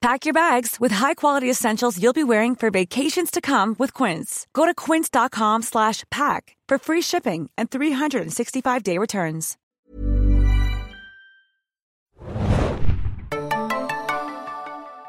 Pack your bags with high-quality essentials you'll be wearing for vacations to come with Quince. Go to quince.com slash pack for free shipping and 365-day returns.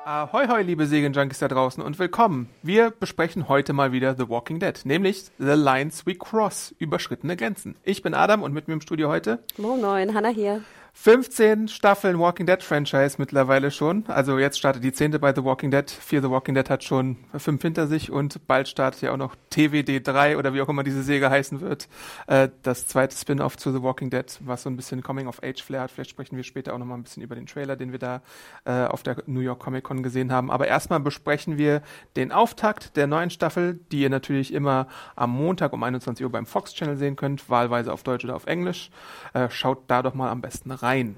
Ahoi, hoi, liebe Serienjunkies da draußen und willkommen. Wir besprechen heute mal wieder The Walking Dead, nämlich The Lines We Cross, überschrittene Grenzen. Ich bin Adam und mit mir im Studio heute Moin Moin, Hanna hier. 15 Staffeln Walking Dead Franchise mittlerweile schon. Also jetzt startet die zehnte bei The Walking Dead. Vier The Walking Dead hat schon fünf hinter sich und bald startet ja auch noch TWD 3 oder wie auch immer diese Serie heißen wird. Äh, das zweite Spin-off zu The Walking Dead, was so ein bisschen Coming of Age Flair hat. Vielleicht sprechen wir später auch noch mal ein bisschen über den Trailer, den wir da äh, auf der New York Comic Con gesehen haben. Aber erstmal besprechen wir den Auftakt der neuen Staffel, die ihr natürlich immer am Montag um 21 Uhr beim Fox Channel sehen könnt, wahlweise auf Deutsch oder auf Englisch. Äh, schaut da doch mal am besten rein.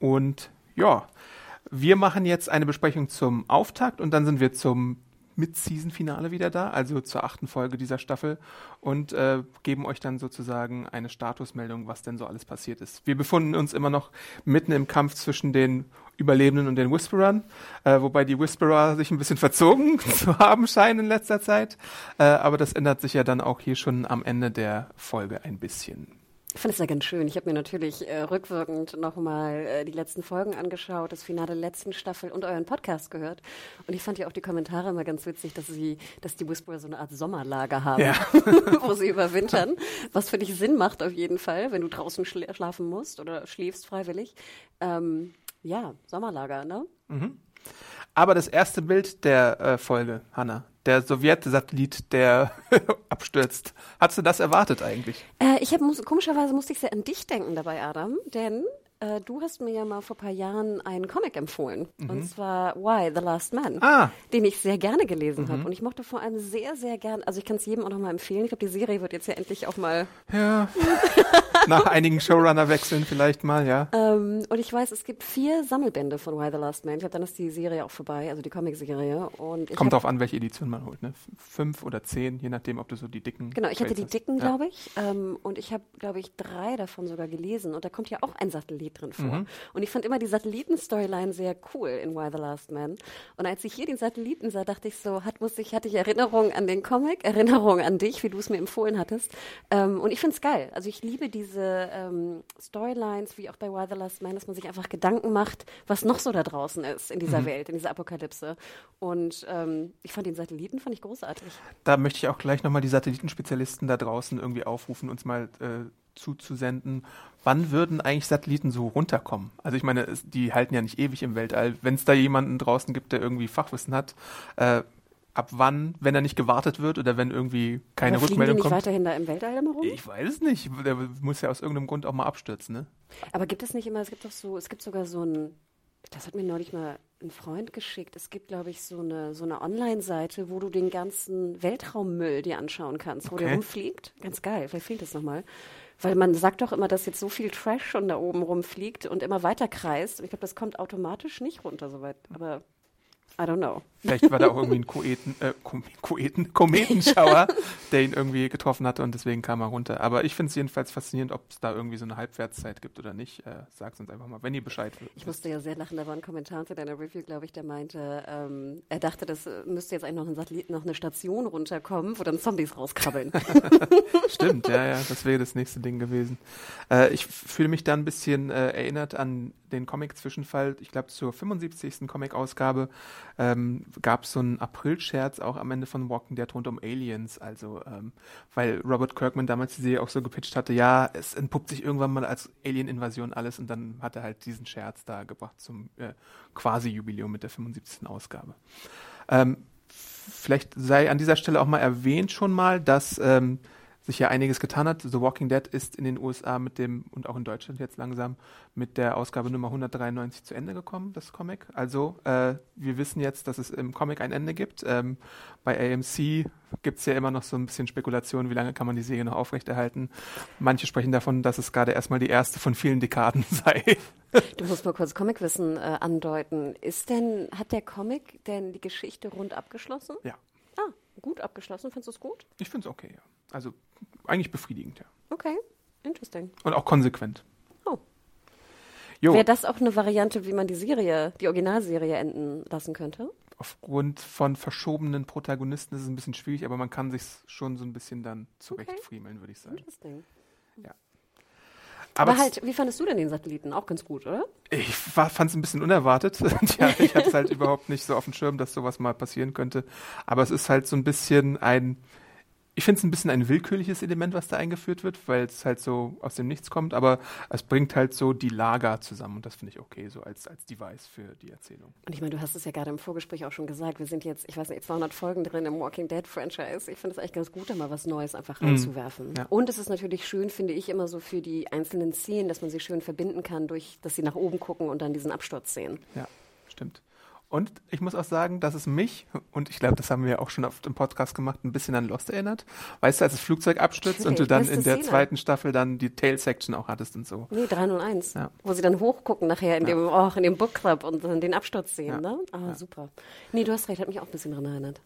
Und ja, wir machen jetzt eine Besprechung zum Auftakt und dann sind wir zum Mid-Season-Finale wieder da, also zur achten Folge dieser Staffel und äh, geben euch dann sozusagen eine Statusmeldung, was denn so alles passiert ist. Wir befinden uns immer noch mitten im Kampf zwischen den Überlebenden und den Whisperern, äh, wobei die Whisperer sich ein bisschen verzogen zu haben scheinen in letzter Zeit, äh, aber das ändert sich ja dann auch hier schon am Ende der Folge ein bisschen. Ich fand es ja ganz schön. Ich habe mir natürlich äh, rückwirkend nochmal äh, die letzten Folgen angeschaut, das Finale der letzten Staffel und euren Podcast gehört. Und ich fand ja auch die Kommentare immer ganz witzig, dass sie, dass die Whisperer so eine Art Sommerlager haben, ja. wo sie überwintern. Was für dich Sinn macht auf jeden Fall, wenn du draußen schla schlafen musst oder schläfst freiwillig. Ähm, ja, Sommerlager, ne? Mhm. Aber das erste Bild der äh, Folge, Hanna, der Sowjet-Satellit, der abstürzt. Hast du das erwartet eigentlich? Äh, ich habe komischerweise musste ich sehr an dich denken dabei, Adam, denn äh, du hast mir ja mal vor ein paar Jahren einen Comic empfohlen. Mhm. Und zwar Why, The Last Man. Ah. Den ich sehr gerne gelesen mhm. habe. Und ich mochte vor allem sehr, sehr gerne, also ich kann es jedem auch nochmal empfehlen. Ich glaube, die Serie wird jetzt ja endlich auch mal. Ja. Nach einigen Showrunner-Wechseln vielleicht mal, ja. Ähm, und ich weiß, es gibt vier Sammelbände von Why the Last Man. Ich glaube, dann ist die Serie auch vorbei, also die Comic-Serie. Kommt darauf an, welche Edition man holt, ne? Fünf oder zehn, je nachdem, ob du so die dicken. Genau, ich hatte die dicken, glaube ich. Ähm, und ich habe, glaube ich, drei davon sogar gelesen. Und da kommt ja auch ein Satellit drin vor. Mhm. Und ich fand immer die Satelliten-Storyline sehr cool in Why the Last Man. Und als ich hier den Satelliten sah, dachte ich so, hat, muss ich, hatte ich Erinnerungen an den Comic, Erinnerungen an dich, wie du es mir empfohlen hattest. Ähm, und ich finde es geil. Also ich liebe diese diese ähm, Storylines, wie auch bei Why the Last Man, dass man sich einfach Gedanken macht, was noch so da draußen ist in dieser mhm. Welt, in dieser Apokalypse. Und ähm, ich fand den Satelliten fand ich großartig. Da möchte ich auch gleich nochmal die Satellitenspezialisten da draußen irgendwie aufrufen, uns mal äh, zuzusenden. Wann würden eigentlich Satelliten so runterkommen? Also ich meine, die halten ja nicht ewig im Weltall. Wenn es da jemanden draußen gibt, der irgendwie Fachwissen hat, äh, ab wann, wenn er nicht gewartet wird oder wenn irgendwie keine Aber Rückmeldung die nicht kommt. weiterhin da im Weltall immer rum? Ich weiß es nicht. Der muss ja aus irgendeinem Grund auch mal abstürzen, ne? Aber gibt es nicht immer, es gibt doch so, es gibt sogar so ein, das hat mir neulich mal ein Freund geschickt. Es gibt, glaube ich, so eine, so eine Online-Seite, wo du den ganzen Weltraummüll dir anschauen kannst, wo okay. der rumfliegt. Ganz geil, vielleicht fehlt das nochmal. Weil man sagt doch immer, dass jetzt so viel Trash schon da oben rumfliegt und immer weiter kreist. Und ich glaube, das kommt automatisch nicht runter soweit. Aber I don't know. Vielleicht war da auch irgendwie ein Koeten, äh, Koeten, Kometenschauer, der ihn irgendwie getroffen hatte und deswegen kam er runter. Aber ich finde es jedenfalls faszinierend, ob es da irgendwie so eine Halbwertszeit gibt oder nicht. Äh, Sagt uns einfach mal, wenn ihr Bescheid wisst. Ich musste ja sehr lachen, da war ein Kommentar zu deiner Review, glaube ich, der meinte, ähm, er dachte, das müsste jetzt eigentlich noch ein Satellit, noch eine Station runterkommen, wo dann Zombies rauskrabbeln. Stimmt, ja, ja, das wäre das nächste Ding gewesen. Äh, ich fühle mich da ein bisschen äh, erinnert an den Comic-Zwischenfall, ich glaube zur 75. Comic-Ausgabe, ähm, gab es so einen April-Scherz auch am Ende von Walking Dead rund um Aliens. Also, ähm, weil Robert Kirkman damals die Serie auch so gepitcht hatte, ja, es entpuppt sich irgendwann mal als Alien-Invasion alles und dann hat er halt diesen Scherz da gebracht zum äh, Quasi-Jubiläum mit der 75. Ausgabe. Ähm, vielleicht sei an dieser Stelle auch mal erwähnt schon mal, dass ähm, sich ja einiges getan hat. The Walking Dead ist in den USA mit dem und auch in Deutschland jetzt langsam mit der Ausgabe Nummer 193 zu Ende gekommen, das Comic. Also äh, wir wissen jetzt, dass es im Comic ein Ende gibt. Ähm, bei AMC gibt es ja immer noch so ein bisschen Spekulation, wie lange kann man die Serie noch aufrechterhalten. Manche sprechen davon, dass es gerade erstmal die erste von vielen Dekaden sei. Du musst mal kurz Comicwissen äh, andeuten. Ist denn, hat der Comic denn die Geschichte rund abgeschlossen? Ja. Gut abgeschlossen. Findest du es gut? Ich finde es okay, ja. Also eigentlich befriedigend, ja. Okay, interesting. Und auch konsequent. Oh. Wäre das auch eine Variante, wie man die Serie, die Originalserie enden lassen könnte? aufgrund von verschobenen Protagonisten ist es ein bisschen schwierig, aber man kann sich schon so ein bisschen dann zurechtfriemeln, würde ich sagen. Interesting. Ja. Aber, halt, wie fandest du denn den Satelliten? Auch ganz gut, oder? Ich fand es ein bisschen unerwartet. ja, ich hatte es halt überhaupt nicht so auf dem Schirm, dass sowas mal passieren könnte. Aber es ist halt so ein bisschen ein, ich finde es ein bisschen ein willkürliches Element, was da eingeführt wird, weil es halt so aus dem Nichts kommt. Aber es bringt halt so die Lager zusammen und das finde ich okay, so als, als Device für die Erzählung. Und ich meine, du hast es ja gerade im Vorgespräch auch schon gesagt, wir sind jetzt, ich weiß nicht, 200 Folgen drin im Walking Dead Franchise. Ich finde es eigentlich ganz gut, da mal was Neues einfach reinzuwerfen. Ja. Und es ist natürlich schön, finde ich, immer so für die einzelnen Szenen, dass man sie schön verbinden kann, durch, dass sie nach oben gucken und dann diesen Absturz sehen. Ja, stimmt. Und ich muss auch sagen, dass es mich, und ich glaube, das haben wir ja auch schon oft im Podcast gemacht, ein bisschen an Lost erinnert. Weißt du, als das Flugzeug abstürzt und du Natürlich, dann in der Szene. zweiten Staffel dann die Tail-Section auch hattest und so. Nee, 301. Ja. Wo sie dann hochgucken nachher in dem, oh, in dem Book Club und dann den Absturz sehen, Ja. ne? Ah, super. Nee, du hast recht, hat mich auch ein bisschen daran erinnert.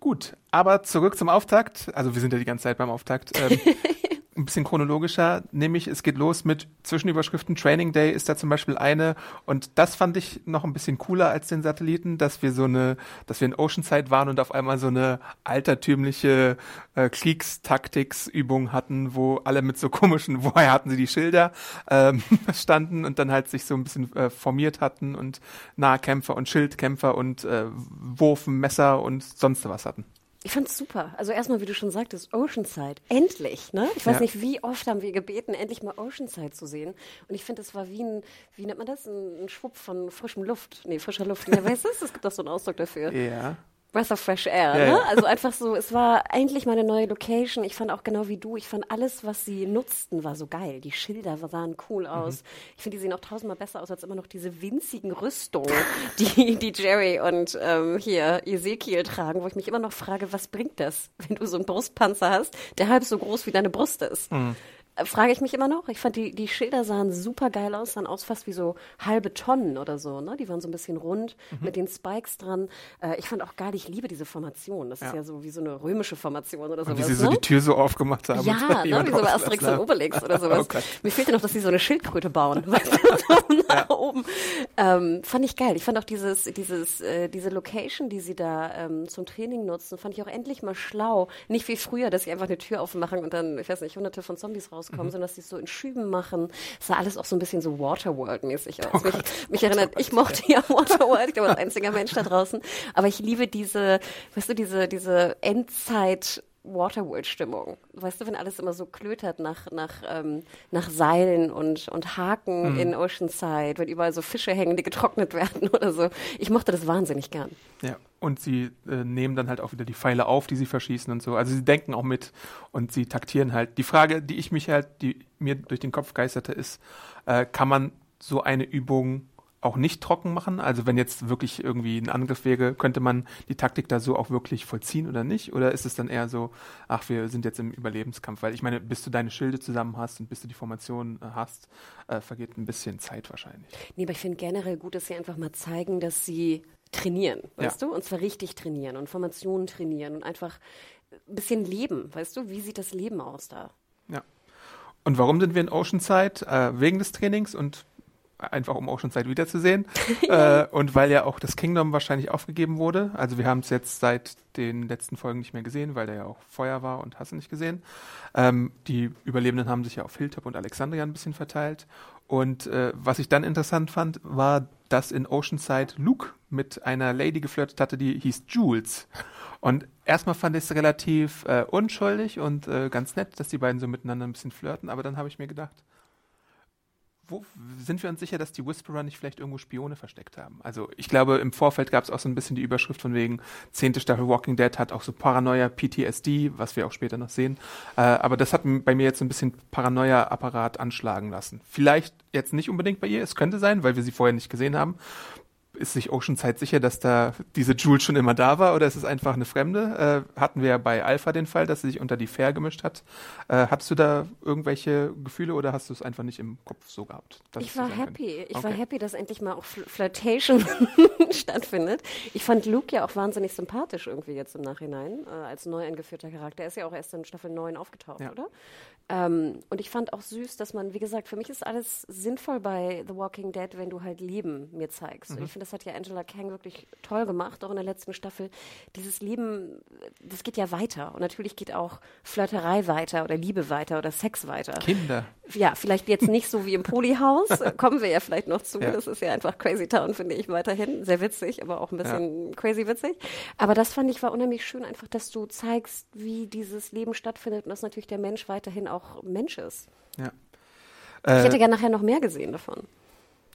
Gut, aber zurück zum Auftakt. Also wir sind ja die ganze Zeit beim Auftakt. Ähm, ein bisschen chronologischer, nämlich es geht los mit Zwischenüberschriften. Training Day ist da zum Beispiel eine und das fand ich noch ein bisschen cooler als den Satelliten, dass wir so eine, dass wir in Oceanside waren und auf einmal so eine altertümliche äh, Kriegstaktiksübung hatten, wo alle mit so komischen, woher hatten sie die Schilder, ähm, standen und dann halt sich so ein bisschen äh, formiert hatten und Nahkämpfer und Schildkämpfer und äh, Wurfen, Messer und sonst was hatten. Ich fand's super. Also erstmal, wie du schon sagtest, Oceanside. Endlich, ne? Ich weiß Ja. nicht, wie oft haben wir gebeten, endlich mal Oceanside zu sehen. Und ich finde, es war wie ein, wie nennt man das? Ein, ein Schwupp von frischem Luft. Nee, frischer Luft. Ja, weißt du, es gibt doch so einen Ausdruck dafür. Ja. Breath of Fresh Air, Ja, ne? ja. Also einfach so, es war endlich mal eine neue Location. Ich fand auch genau wie du, ich fand alles, was sie nutzten, war so geil. Die Schilder sahen cool Mhm. aus. Ich finde, die sehen auch tausendmal besser aus als immer noch diese winzigen Rüstungen, die, die Jerry und ähm, hier Ezekiel tragen, wo ich mich immer noch frage, was bringt das, wenn du so einen Brustpanzer hast, der halb so groß wie deine Brust ist? Mhm. Frage ich mich immer noch. Ich fand, die, die Schilder sahen super geil aus, sahen aus fast wie so halbe Tonnen oder so. Ne? Die waren so ein bisschen rund Mhm. mit den Spikes dran. Äh, ich fand auch geil, ich liebe diese Formation. Das ist Ja. ja so wie so eine römische Formation oder Und sowas. wie sie so ne? die Tür so aufgemacht haben. Ja, und ne, wie so bei Asterix und. Obelix oder sowas. Oh. Mir fehlte noch, dass sie so eine Schildkröte bauen, nach oben. Ähm, fand ich geil. Ich fand auch dieses, dieses, äh, diese Location, die sie da ähm, zum Training nutzen, fand ich auch endlich mal schlau. Nicht wie früher, dass sie einfach eine Tür aufmachen und dann, ich weiß nicht, hunderte von Zombies rauskommen, Mhm. sondern dass sie es so in Schüben machen. Es sah alles auch so ein bisschen so Waterworld-mäßig aus. mich, Oh Gott. mich erinnert, ich mochte ja Waterworld, ich glaube, als einziger Mensch da draußen. Aber ich liebe diese, weißt du, diese, diese Endzeit- Waterworld-Stimmung. Weißt du, wenn alles immer so klötert nach, nach, ähm, nach Seilen und, und Haken in Oceanside, wenn überall so Fische hängen, die getrocknet werden oder so. Ich mochte das wahnsinnig gern. Ja, und sie äh, nehmen dann halt auch wieder die Pfeile auf, die sie verschießen und so. Also sie denken auch mit und sie taktieren halt. Die Frage, die ich mich halt, die mir durch den Kopf geisterte, ist, äh, kann man so eine Übung auch nicht trocken machen? Also wenn jetzt wirklich irgendwie ein Angriff wäre, könnte man die Taktik da so auch wirklich vollziehen oder nicht? Oder ist es dann eher so, ach, wir sind jetzt im Überlebenskampf? Weil ich meine, bis du deine Schilde zusammen hast und bis du die Formation äh, hast, äh, vergeht ein bisschen Zeit wahrscheinlich. Nee, aber ich finde generell gut, dass sie einfach mal zeigen, dass sie trainieren, weißt Ja. du? Und zwar richtig trainieren und Formationen trainieren und einfach ein bisschen leben, weißt du? Wie sieht das Leben aus da? Ja. Und warum sind wir in Oceanside? Äh, wegen des Trainings und einfach um Oceanside wiederzusehen. äh, und weil ja auch das Kingdom wahrscheinlich aufgegeben wurde. Also wir haben es jetzt seit den letzten Folgen nicht mehr gesehen, weil da ja auch Feuer war und hast du nicht gesehen. Ähm, die Überlebenden haben sich ja auf Hilltop und Alexandria ein bisschen verteilt. Und äh, was ich dann interessant fand, war, dass in Oceanside Luke mit einer Lady geflirtet hatte, die hieß Jules. Und erstmal fand ich es relativ äh, unschuldig und äh, ganz nett, dass die beiden so miteinander ein bisschen flirten. Aber dann habe ich mir gedacht, wo sind wir uns sicher, dass die Whisperer nicht vielleicht irgendwo Spione versteckt haben? Also ich glaube, im Vorfeld gab es auch so ein bisschen die Überschrift von wegen, zehnte Staffel Walking Dead hat auch so Paranoia, PTSD, was wir auch später noch sehen. Äh, aber das hat bei mir jetzt so ein bisschen Paranoia-Apparat anschlagen lassen. Vielleicht jetzt nicht unbedingt bei ihr, es könnte sein, weil wir sie vorher nicht gesehen haben ist sich Oceanside sicher, dass da diese Jules schon immer da war oder ist es einfach eine Fremde? Äh, hatten wir ja bei Alpha den Fall, dass sie sich unter die Fair gemischt hat. Äh, hattest du da irgendwelche Gefühle oder hast du es einfach nicht im Kopf so gehabt? Ich war happy. Können? Ich okay. war happy, dass endlich mal auch Fl Flirtation stattfindet. Ich fand Luke ja auch wahnsinnig sympathisch irgendwie jetzt im Nachhinein äh, als neu eingeführter Charakter. Er ist ja auch erst in Staffel 9 aufgetaucht, ja. oder? Ähm, und ich fand auch süß, dass man, wie gesagt, für mich ist alles sinnvoll bei The Walking Dead, wenn du halt Leben mir zeigst. Mhm. Ich finde, das hat ja Angela Kang wirklich toll gemacht, auch in der letzten Staffel. Dieses Leben, das geht ja weiter. Und natürlich geht auch Flirterei weiter oder Liebe weiter oder Sex weiter. Kinder. Ja, vielleicht jetzt nicht so wie im Polyhaus, kommen wir ja vielleicht noch zu. Ja. Das ist ja einfach Crazy Town, finde ich weiterhin. Sehr witzig, aber auch ein bisschen ja. crazy witzig. Aber das fand ich war unheimlich schön, einfach, dass du zeigst, wie dieses Leben stattfindet und dass natürlich der Mensch weiterhin auch Mensch ist. Ja. Äh, ich hätte gerne nachher noch mehr gesehen davon.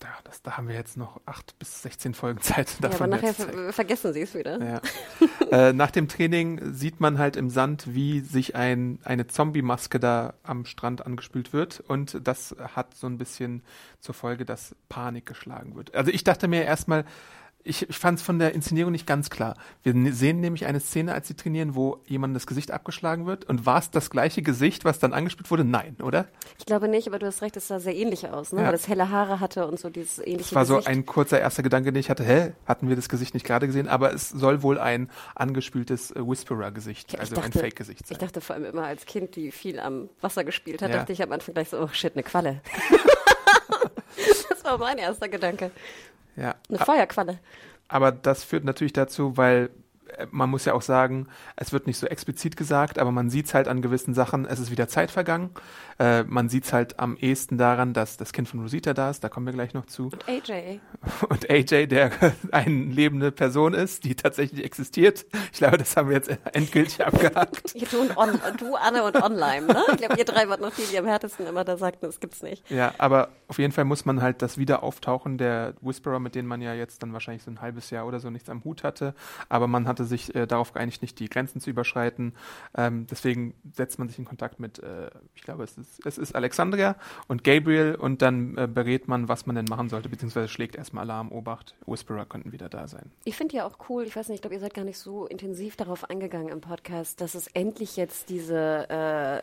Ja, das, da haben wir jetzt noch acht bis 16 Folgen Zeit. Davon ja, aber nachher ver vergessen sie es wieder. Ja. äh, nach dem Training sieht man halt im Sand, wie sich ein, eine Zombie-Maske da am Strand angespült wird. Und das hat so ein bisschen zur Folge, dass Panik geschlagen wird. Also ich dachte mir erstmal, ich, ich fand es von der Inszenierung nicht ganz klar. Wir ne, sehen nämlich eine Szene, als sie trainieren, wo jemandem das Gesicht abgeschlagen wird. Und war es das gleiche Gesicht, was dann angespielt wurde? Nein, oder? Ich glaube nicht, aber du hast recht, es sah sehr ähnlich aus, ne? Ja. weil es helle Haare hatte und so dieses ähnliche Das war Gesicht. so ein kurzer erster Gedanke, den ich hatte. Hä, hatten wir das Gesicht nicht gerade gesehen? Aber es soll wohl ein angespieltes äh, Whisperer-Gesicht, ja, also dachte, ein Fake-Gesicht sein. Ich dachte vor allem immer als Kind, die viel am Wasser gespielt hat, ja. dachte ich am Anfang gleich so, oh shit, eine Qualle. das war mein erster Gedanke. Ja. Eine Feuerqualle. Aber das führt natürlich dazu, weil man muss ja auch sagen, es wird nicht so explizit gesagt, aber man sieht es halt an gewissen Sachen, es ist wieder Zeit vergangen. Äh, man sieht es halt am ehesten daran, dass das Kind von Rosita da ist, da kommen wir gleich noch zu. Und AJ. Und AJ, der eine lebende Person ist, die tatsächlich existiert. Ich glaube, das haben wir jetzt endgültig abgehakt. du, und on, du, Anne und Online, ne? Ich glaube, ihr drei wart noch die, die am härtesten immer da sagten, das gibt's nicht. Ja, aber auf jeden Fall muss man halt das Wiederauftauchen der Whisperer, mit denen man ja jetzt dann wahrscheinlich so ein halbes Jahr oder so nichts am Hut hatte, aber man hatte sich äh, darauf geeinigt, nicht die Grenzen zu überschreiten. Ähm, deswegen setzt man sich in Kontakt mit, äh, ich glaube, es ist, es ist Alexandria und Gabriel und dann äh, berät man, was man denn machen sollte, beziehungsweise schlägt erstmal Alarm, Obacht, Whisperer könnten wieder da sein. Ich finde ja auch cool, ich weiß nicht, ich glaube, ihr seid gar nicht so intensiv darauf eingegangen im Podcast, dass es endlich jetzt diese äh,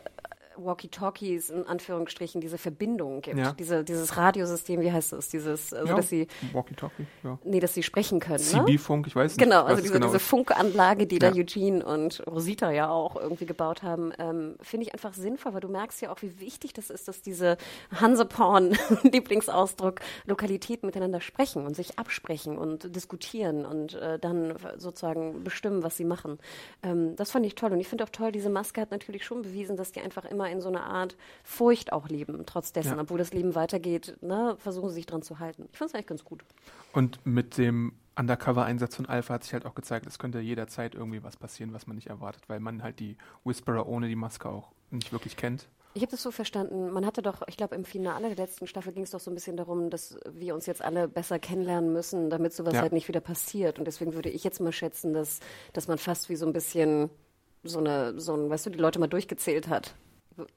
Walkie-Talkies in Anführungsstrichen diese Verbindung gibt. Ja. Diese, dieses Radiosystem, wie heißt das? Dieses, also ja, dass sie Walkie-Talkie, ja. Nee, dass sie sprechen können. CB-Funk, ich weiß nicht. Genau, also diese, genau diese Funkanlage, die da Eugene und Rosita ja auch irgendwie gebaut haben, ähm, finde ich einfach sinnvoll, weil du merkst ja auch, wie wichtig das ist, dass diese Hanseporn, Lieblingsausdruck, Lokalitäten miteinander sprechen und sich absprechen und diskutieren und äh, dann sozusagen bestimmen, was sie machen. Ähm, das fand ich toll und ich finde auch toll, diese Maske hat natürlich schon bewiesen, dass die einfach immer immer in so einer Art Furcht auch leben, trotz dessen, ja. obwohl das Leben weitergeht, ne, versuchen sie sich dran zu halten. Ich fand es eigentlich ganz gut. Und mit dem Undercover-Einsatz von Alpha hat sich halt auch gezeigt, es könnte jederzeit irgendwie was passieren, was man nicht erwartet, weil man halt die Whisperer ohne die Maske auch nicht wirklich kennt. Ich habe das so verstanden. Man hatte doch, ich glaube, im Finale der letzten Staffel ging es doch so ein bisschen darum, dass wir uns jetzt alle besser kennenlernen müssen, damit sowas ja. halt nicht wieder passiert. Und deswegen würde ich jetzt mal schätzen, dass, dass man fast wie so ein bisschen so eine, so ein, weißt du, die Leute mal durchgezählt hat.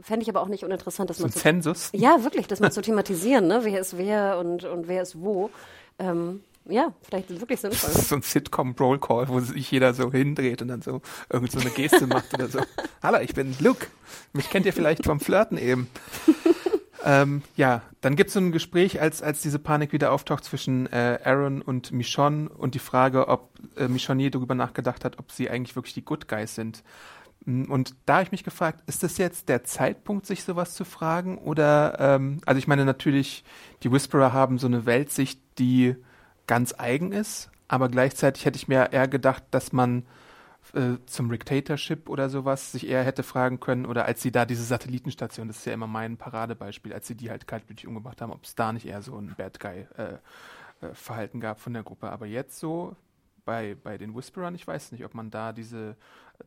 Fände ich aber auch nicht uninteressant, dass so man. Ein Zensus? Ja, wirklich, das mal zu thematisieren, ne? Wer ist wer und, und wer ist wo. Ähm, ja, vielleicht wirklich sinnvoll. so ein Sitcom-Roll-Call, wo sich jeder so hindreht und dann so irgend so eine Geste macht oder so. Hallo, ich bin Luke. Mich kennt ihr vielleicht vom Flirten eben. ähm, ja, dann gibt es so ein Gespräch, als, als diese Panik wieder auftaucht zwischen äh, Aaron und Michonne und die Frage, ob äh, Michonne je darüber nachgedacht hat, ob sie eigentlich wirklich die Good Guys sind. Mm, und da habe ich mich gefragt, ist das jetzt der Zeitpunkt, sich sowas zu fragen? Oder, ähm, also ich meine natürlich, die Whisperer haben so eine Weltsicht, die ganz eigen ist, aber gleichzeitig hätte ich mir eher gedacht, dass man äh, zum Dictatorship oder sowas sich eher hätte fragen können, oder als sie da diese Satellitenstation, das ist ja immer mein Paradebeispiel, als sie die halt kaltblütig umgebracht haben, ob es da nicht eher so ein Bad Guy-Verhalten äh, äh, gab von der Gruppe. Aber jetzt so bei, bei den Whisperern, ich weiß nicht, ob man da diese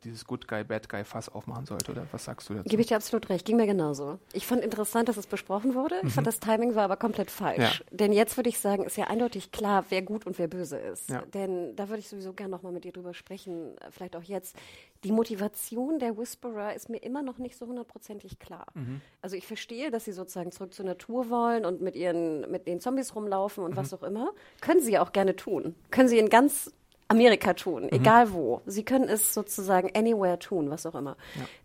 dieses Good Guy, Bad Guy Fass aufmachen sollte, oder was sagst du dazu? Gebe ich dir absolut recht, ging mir genauso. Ich fand interessant, dass es besprochen wurde. Ich fand, das Timing war aber komplett falsch. Ja. Denn jetzt würde ich sagen, ist ja eindeutig klar, wer gut und wer böse ist. Ja. Denn da würde ich sowieso gerne nochmal mit dir drüber sprechen, vielleicht auch jetzt. Die Motivation der Whisperer ist mir immer noch nicht so hundertprozentig klar. Also ich verstehe, dass sie sozusagen zurück zur Natur wollen und mit ihren, mit den Zombies rumlaufen und was auch immer. Können sie ja auch gerne tun. Können sie in ganz Amerika tun, egal wo. Sie können es sozusagen anywhere tun, was auch immer.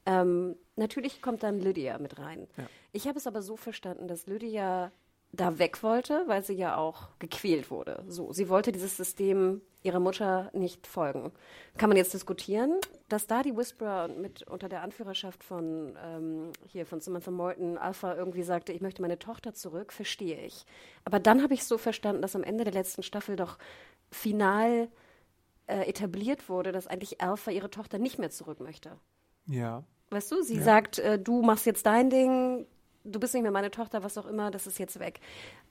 Ähm, natürlich kommt dann Lydia mit rein. Ja. Ich habe es aber so verstanden, dass Lydia da weg wollte, weil sie ja auch gequält wurde. So, sie wollte dieses System ihrer Mutter nicht folgen. Kann man jetzt diskutieren, dass da die Whisperer mit unter der Anführerschaft von ähm, hier von Samantha Morton Alpha irgendwie sagte, ich möchte meine Tochter zurück, verstehe ich. Aber dann habe ich so verstanden, dass am Ende der letzten Staffel doch final äh, etabliert wurde, dass eigentlich Alpha ihre Tochter nicht mehr zurück möchte. Ja. Weißt du, sie Ja. sagt, äh, du machst jetzt dein Ding, du bist nicht mehr meine Tochter, was auch immer, das ist jetzt weg.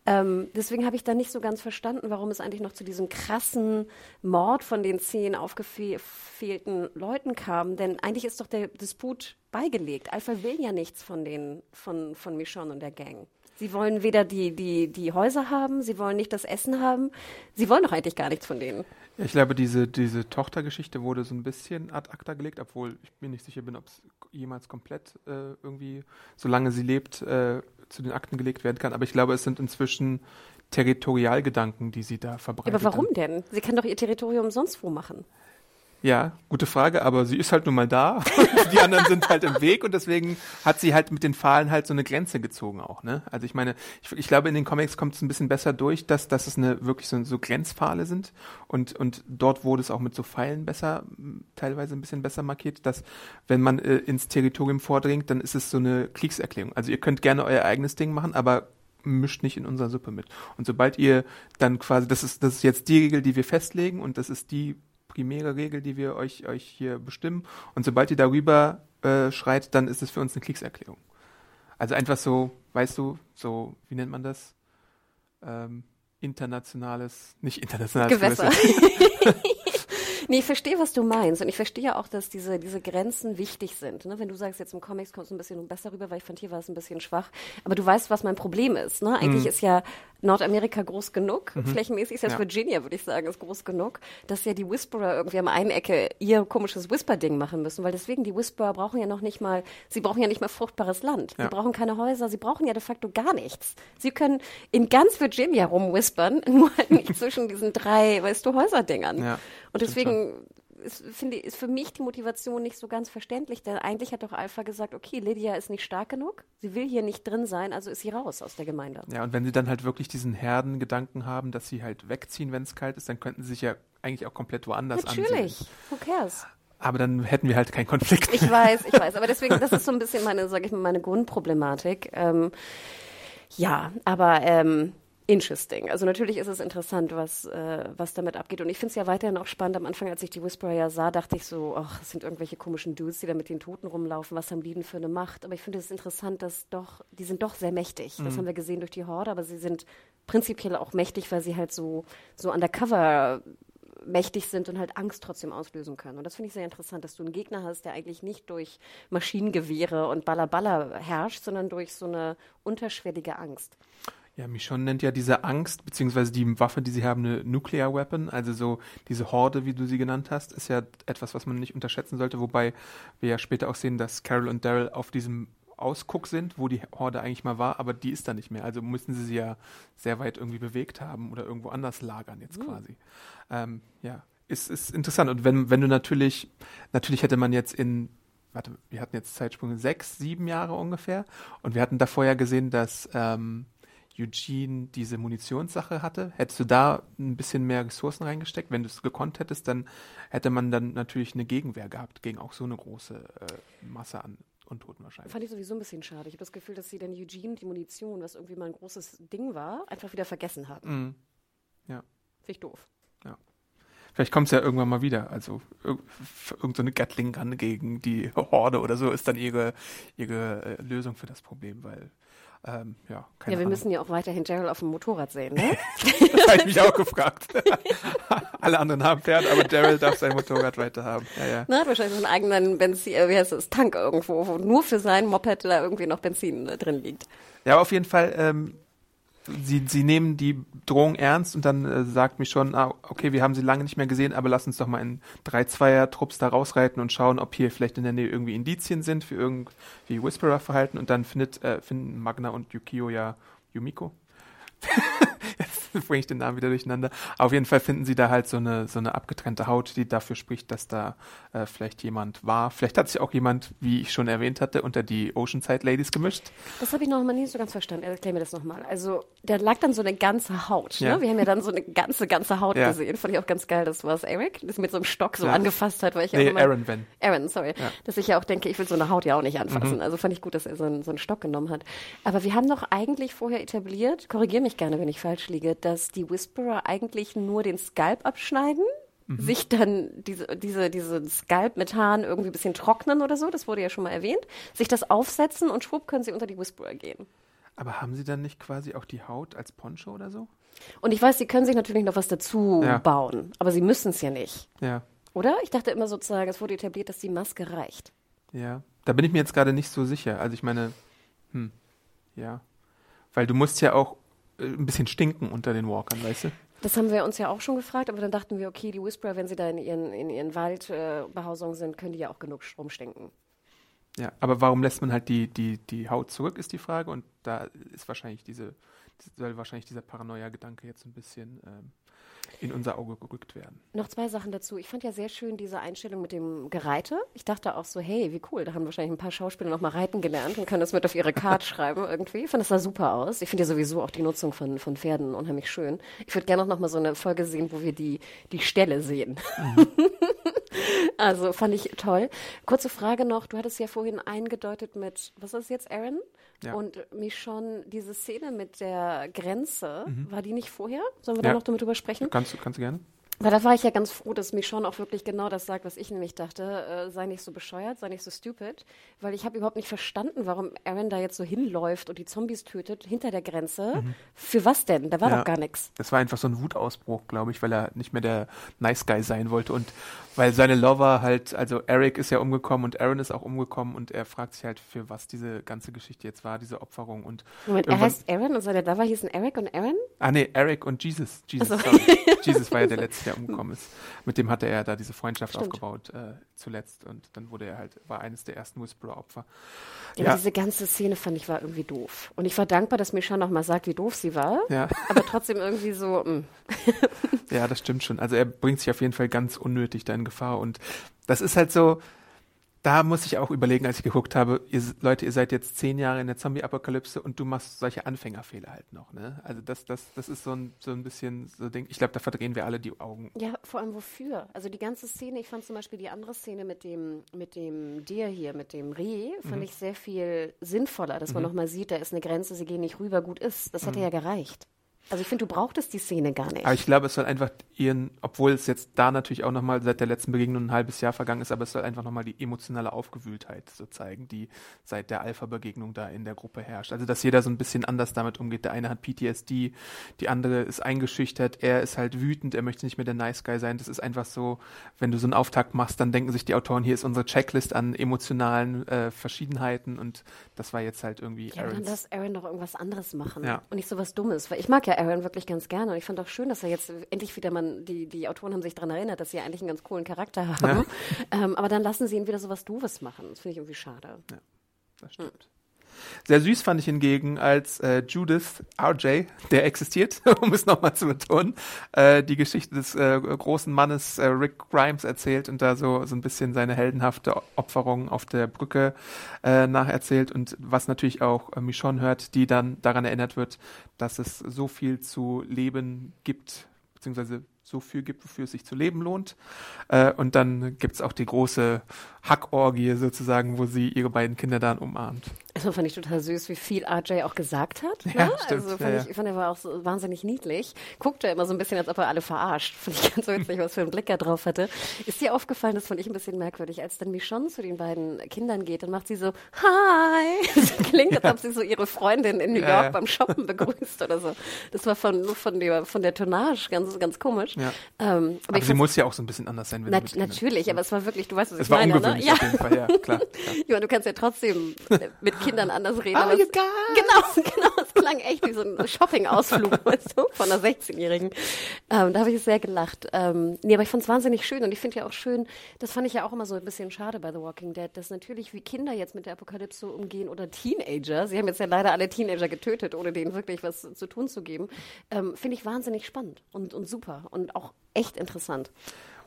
Ähm, deswegen habe ich da nicht so ganz verstanden, warum es eigentlich noch zu diesem krassen Mord von den zehn aufgefehlten Leuten kam. Denn eigentlich ist doch der Disput beigelegt. Alpha will ja nichts von den, von, von Michonne und der Gang. Sie wollen weder die, die, die Häuser haben, sie wollen nicht das Essen haben. Sie wollen doch eigentlich gar nichts von denen. Ich glaube, diese, diese Tochtergeschichte wurde so ein bisschen ad acta gelegt, obwohl ich mir nicht sicher bin, ob es jemals komplett äh, irgendwie, solange sie lebt, äh, zu den Akten gelegt werden kann. Aber ich glaube, es sind inzwischen Territorialgedanken, die sie da verbreitet. Aber warum denn? Sie kann doch ihr Territorium sonst wo machen. Ja, gute Frage, aber sie ist halt nun mal da die anderen sind halt im Weg und deswegen hat sie halt mit den Pfahlen halt so eine Grenze gezogen auch, ne? Also ich meine, ich, ich glaube, in den Comics kommt es ein bisschen besser durch, dass, dass es eine wirklich so, so Grenzpfahle sind und, und dort wurde es auch mit so Pfeilen besser, teilweise ein bisschen besser markiert, dass wenn man äh, ins Territorium vordringt, dann ist es so eine Kriegserklärung. Also ihr könnt gerne euer eigenes Ding machen, aber mischt nicht in unserer Suppe mit. Und sobald ihr dann quasi, das ist, das ist jetzt die Regel, die wir festlegen und das ist die primäre Regel, die wir euch, euch hier bestimmen. Und sobald ihr darüber äh, schreit, dann ist es für uns eine Kriegserklärung. Also einfach so, weißt du, so, wie nennt man das? Ähm, internationales, nicht internationales Gewässer. nee, ich verstehe, was du meinst. Und ich verstehe auch, dass diese, diese Grenzen wichtig sind. Ne? Wenn du sagst, jetzt im Comics kommt es ein bisschen besser rüber, weil ich fand, hier war es ein bisschen schwach. Aber du weißt, was mein Problem ist. Ne? Eigentlich Mhm. ist ja Nordamerika groß genug. Flächenmäßig ist jetzt Ja. Virginia, würde ich sagen, ist groß genug, dass ja die Whisperer irgendwie am einen Ecke ihr komisches Whisper-Ding machen müssen. Weil deswegen, die Whisperer brauchen ja noch nicht mal, sie brauchen ja nicht mal fruchtbares Land. Ja. Sie brauchen keine Häuser, sie brauchen ja de facto gar nichts. Sie können in ganz Virginia rumwhispern, nur halt nicht zwischen diesen drei, weißt du, Häuserdingern. Ja, Und deswegen ist, finde ist für mich die Motivation nicht so ganz verständlich, denn eigentlich hat doch Alpha gesagt, okay, Lydia ist nicht stark genug, sie will hier nicht drin sein, also ist sie raus aus der Gemeinde. Ja, und wenn sie dann halt wirklich diesen Herdengedanken haben, dass sie halt wegziehen, wenn es kalt ist, dann könnten sie sich ja eigentlich auch komplett woanders Natürlich, ansiedeln. who cares? Aber dann hätten wir halt keinen Konflikt. Ich weiß, ich weiß, aber deswegen, das ist so ein bisschen meine, sage ich mal, meine Grundproblematik. Ähm, ja, aber ähm, interesting. Also natürlich ist es interessant, was, äh, was damit abgeht. Und ich finde es ja weiterhin auch spannend. Am Anfang, als ich die Whisperer ja sah, dachte ich so, ach, es sind irgendwelche komischen Dudes, die da mit den Toten rumlaufen. Was haben die denn für eine Macht? Aber ich finde es interessant, dass doch, die sind doch sehr mächtig. Das haben wir gesehen durch die Horde, aber sie sind prinzipiell auch mächtig, weil sie halt so, so undercover mächtig sind und halt Angst trotzdem auslösen können. Und das finde ich sehr interessant, dass du einen Gegner hast, der eigentlich nicht durch Maschinengewehre und Ballaballa herrscht, sondern durch so eine unterschwellige Angst. Ja, Michonne nennt ja diese Angst, beziehungsweise die Waffe, die sie haben, eine Nuclear Weapon, also so diese Horde, wie du sie genannt hast, ist ja etwas, was man nicht unterschätzen sollte, wobei wir ja später auch sehen, dass Carol und Daryl auf diesem Ausguck sind, wo die Horde eigentlich mal war, aber die ist da nicht mehr. Also müssen sie sie ja sehr weit irgendwie bewegt haben oder irgendwo anders lagern jetzt quasi. Ähm, ja, ist, ist interessant. Und wenn, wenn du natürlich, natürlich hätte man jetzt in, warte, wir hatten jetzt Zeitsprünge sechs, sieben Jahre ungefähr und wir hatten davor ja gesehen, dass ähm, Eugene diese Munitionssache hatte. Hättest du da ein bisschen mehr Ressourcen reingesteckt, wenn du es gekonnt hättest, dann hätte man dann natürlich eine Gegenwehr gehabt gegen auch so eine große äh, Masse an Untoten wahrscheinlich. Fand ich sowieso ein bisschen schade. Ich habe das Gefühl, dass sie dann Eugene, die Munition, was irgendwie mal ein großes Ding war, einfach wieder vergessen haben. Mhm. Ja. Finde ich doof. Vielleicht kommt es ja irgendwann mal wieder. Also irgendeine so Gatling Gun gegen die Horde oder so ist dann ihre, ihre äh, Lösung für das Problem, weil ähm, ja, ja, wir Ahnung. müssen ja auch weiterhin Gerald auf dem Motorrad sehen, ne? das habe ich mich auch gefragt. Alle anderen haben Pferd, aber Daryl darf sein Motorrad weiter haben. Ja, ja. Na, hat wahrscheinlich einen eigenen Benzin, äh, wie heißt das, Tank irgendwo, wo nur für sein Moped da irgendwie noch Benzin äh, drin liegt. Ja, auf jeden Fall ähm, sie, sie nehmen die Drohung ernst und dann äh, sagt mich schon, ah, okay, wir haben sie lange nicht mehr gesehen, aber lass uns doch mal in drei Zweier-Trupps da rausreiten und schauen, ob hier vielleicht in der Nähe irgendwie Indizien sind für irgendwie Whisperer-Verhalten und dann findet, äh, finden Magna und Yukio ja Yumiko. Bringe ich den Namen wieder durcheinander. Auf jeden Fall finden sie da halt so eine, so eine abgetrennte Haut, die dafür spricht, dass da äh, vielleicht jemand war. Vielleicht hat sich auch jemand, wie ich schon erwähnt hatte, unter die Oceanside Ladies gemischt. Das habe ich noch mal nie so ganz verstanden. Erklär mir das nochmal. Also, da lag dann so eine ganze Haut. Ne? Ja. Wir haben ja dann so eine ganze, ganze Haut ja. gesehen. Fand ich auch ganz geil. Das war es Eric, das mit so einem Stock so ja. angefasst hat. Weil ich nee, auch immer, Aaron, wenn. Aaron, sorry. Dass ich ja auch denke, ich will so eine Haut ja auch nicht anfassen. Mhm. Also fand ich gut, dass er so einen, so einen Stock genommen hat. Aber wir haben doch eigentlich vorher etabliert, korrigiere mich gerne, wenn ich falsch liege, dass die Whisperer eigentlich nur den Skalp abschneiden, mhm. sich dann diese, diese, diese Skalp mit Haaren irgendwie ein bisschen trocknen oder so, das wurde ja schon mal erwähnt, sich das aufsetzen und schwupp können sie unter die Whisperer gehen. Aber haben sie dann nicht quasi auch die Haut als Poncho oder so? Und ich weiß, sie können sich natürlich noch was dazu ja. bauen, aber sie müssen es ja nicht. Ja. Oder? Ich dachte immer sozusagen, es wurde etabliert, dass die Maske reicht. Ja, da bin ich mir jetzt gerade nicht so sicher. Also ich meine, hm, ja. Weil du musst ja auch ein bisschen stinken unter den Walkern, weißt du? Das haben wir uns ja auch schon gefragt, aber dann dachten wir, okay, die Whisperer, wenn sie da in ihren, in ihren Waldbehausungen äh, sind, können die ja auch genug Strom stinken. Ja, aber warum lässt man halt die, die, die Haut zurück, ist die Frage. Und da ist wahrscheinlich diese, soll wahrscheinlich dieser Paranoia-Gedanke jetzt ein bisschen ähm, in unser Auge gerückt werden. Noch zwei Sachen dazu. Ich fand ja sehr schön diese Einstellung mit dem Gereite. Ich dachte auch so, hey, wie cool, da haben wahrscheinlich ein paar Schauspieler noch mal reiten gelernt und können das mit auf ihre Karte schreiben irgendwie. Ich fand das sah super aus. Ich finde ja sowieso auch die Nutzung von, von Pferden unheimlich schön. Ich würde gerne noch mal so eine Folge sehen, wo wir die, die Ställe sehen. Mhm. also fand ich toll. Kurze Frage noch, du hattest ja vorhin eingedeutet mit, was ist jetzt, Aaron? Ja. Und mich schon diese Szene mit der Grenze, mhm. war die nicht vorher? Sollen wir ja. da noch damit drüber sprechen? Kannst du, kannst du gerne. Weil da war ich ja ganz froh, dass mich schon auch wirklich genau das sagt, was ich nämlich dachte. Äh, sei nicht so bescheuert, sei nicht so stupid. Weil ich habe überhaupt nicht verstanden, warum Aaron da jetzt so hinläuft und die Zombies tötet hinter der Grenze. Mhm. Für was denn? Da war ja, doch gar nichts. Das war einfach so ein Wutausbruch, glaube ich, weil er nicht mehr der Nice Guy sein wollte. Und weil seine Lover halt, also Eric ist ja umgekommen und Aaron ist auch umgekommen und er fragt sich halt, für was diese ganze Geschichte jetzt war, diese Opferung. Und Moment, er heißt Aaron und seine Lover hießen Eric und Aaron? Ah, nee, Eric und Jesus. Jesus, so. Jesus war ja der letzte der umgekommen ist. Mit dem hatte er da diese Freundschaft Stimmt. aufgebaut äh, zuletzt und dann wurde er halt, war eines der ersten Whisperer-Opfer. Ja, ja, diese ganze Szene fand ich war irgendwie doof. Und ich war dankbar, dass Michelle noch mal sagt, wie doof sie war. Ja. Aber trotzdem irgendwie so. Mh. Mm. ja, das stimmt schon. Also er bringt sich auf jeden Fall ganz unnötig da in Gefahr. Und das ist halt so, da muss ich auch überlegen, als ich geguckt habe, ihr, Leute, ihr seid jetzt zehn Jahre in der Zombie-Apokalypse und du machst solche Anfängerfehler halt noch, ne? Also das, das, das ist so ein, so ein bisschen so ein Ding. Ich glaube, da verdrehen wir alle die Augen. Ja, vor allem wofür? Also die ganze Szene, ich fand zum Beispiel die andere Szene mit dem, mit dem Deer hier, mit dem Reh, fand mhm. ich sehr viel sinnvoller, dass mhm. man nochmal sieht, da ist eine Grenze, sie gehen nicht rüber, gut ist. Das hätte mhm. ja gereicht. Also ich finde, du brauchtest die Szene gar nicht. Aber ich glaube, es soll einfach ihren, obwohl es jetzt da natürlich auch nochmal seit der letzten Begegnung ein halbes Jahr vergangen ist, aber es soll einfach nochmal die emotionale Aufgewühltheit so zeigen, die seit der Alpha-Begegnung da in der Gruppe herrscht. Also dass jeder so ein bisschen anders damit umgeht. Der eine hat PTSD, die andere ist eingeschüchtert, er ist halt wütend, er möchte nicht mehr der Nice Guy sein. Das ist einfach so, wenn du so einen Auftakt machst, dann denken sich die Autoren, hier ist unsere Checklist an emotionalen äh, Verschiedenheiten und das war jetzt halt irgendwie ja, Aarons. dann lass Aaron doch irgendwas anderes machen ja. und nicht so was Dummes, weil ich mag ja Aaron wirklich ganz gerne. Und ich fand auch schön, dass er jetzt endlich wieder man, die, die Autoren haben sich daran erinnert, dass sie eigentlich einen ganz coolen Charakter haben. Ja. Ähm, aber dann lassen sie ihn wieder so was Doofes machen. Das finde ich irgendwie schade. Ja, das stimmt. Hm. Sehr süß fand ich hingegen, als äh, Judith RJ, der existiert, um es nochmal zu betonen, äh, die Geschichte des äh, großen Mannes äh, Rick Grimes erzählt und da so, so ein bisschen seine heldenhafte Opferung auf der Brücke äh, nacherzählt und was natürlich auch äh, Michonne hört, die dann daran erinnert wird, dass es so viel zu leben gibt, beziehungsweise so viel gibt, wofür es sich zu leben lohnt. Äh, und dann gibt es auch die große Hackorgie sozusagen, wo sie ihre beiden Kinder dann umarmt. Das fand ich total süß, wie viel RJ auch gesagt hat. Ja, ne? stimmt. Also fand Ja, ich, ja. fand er war auch so wahnsinnig niedlich. Guckte immer so ein bisschen, als ob er alle verarscht. Fand ich ganz witzig, was für einen Blick er drauf hatte. Ist dir aufgefallen, das fand ich ein bisschen merkwürdig, als dann Michonne zu den beiden Kindern geht, dann macht sie so, hi. Das klingt, als ob sie so ihre Freundin in New Ja, York ja. beim Shoppen begrüßt oder so. Das war von, nur von der, von der Tonnage ganz, ganz komisch. Ja. Ähm, aber Aber ich sie muss ja auch so ein bisschen anders sein. Wenn Nat natürlich, aber es war wirklich, du weißt, was Es ich war meine, ne? ungewöhnlich Ja. auf jeden Fall, ja, klar. klar. Ja, du kannst ja trotzdem mit Kindern anders reden. Oh, aber you guys! Genau, genau. Es klang echt wie so ein Shopping-Ausflug, weißt du, von einer 16-Jährigen. Ähm, da habe ich sehr gelacht. Ähm, nee, aber ich fand es wahnsinnig schön und ich finde ja auch schön, das fand ich ja auch immer so ein bisschen schade bei The Walking Dead, dass natürlich wie Kinder jetzt mit der Apokalypse umgehen oder Teenager. Sie haben jetzt ja leider alle Teenager getötet, ohne denen wirklich was zu tun zu geben. Ähm, finde ich wahnsinnig spannend und, und super und auch echt interessant.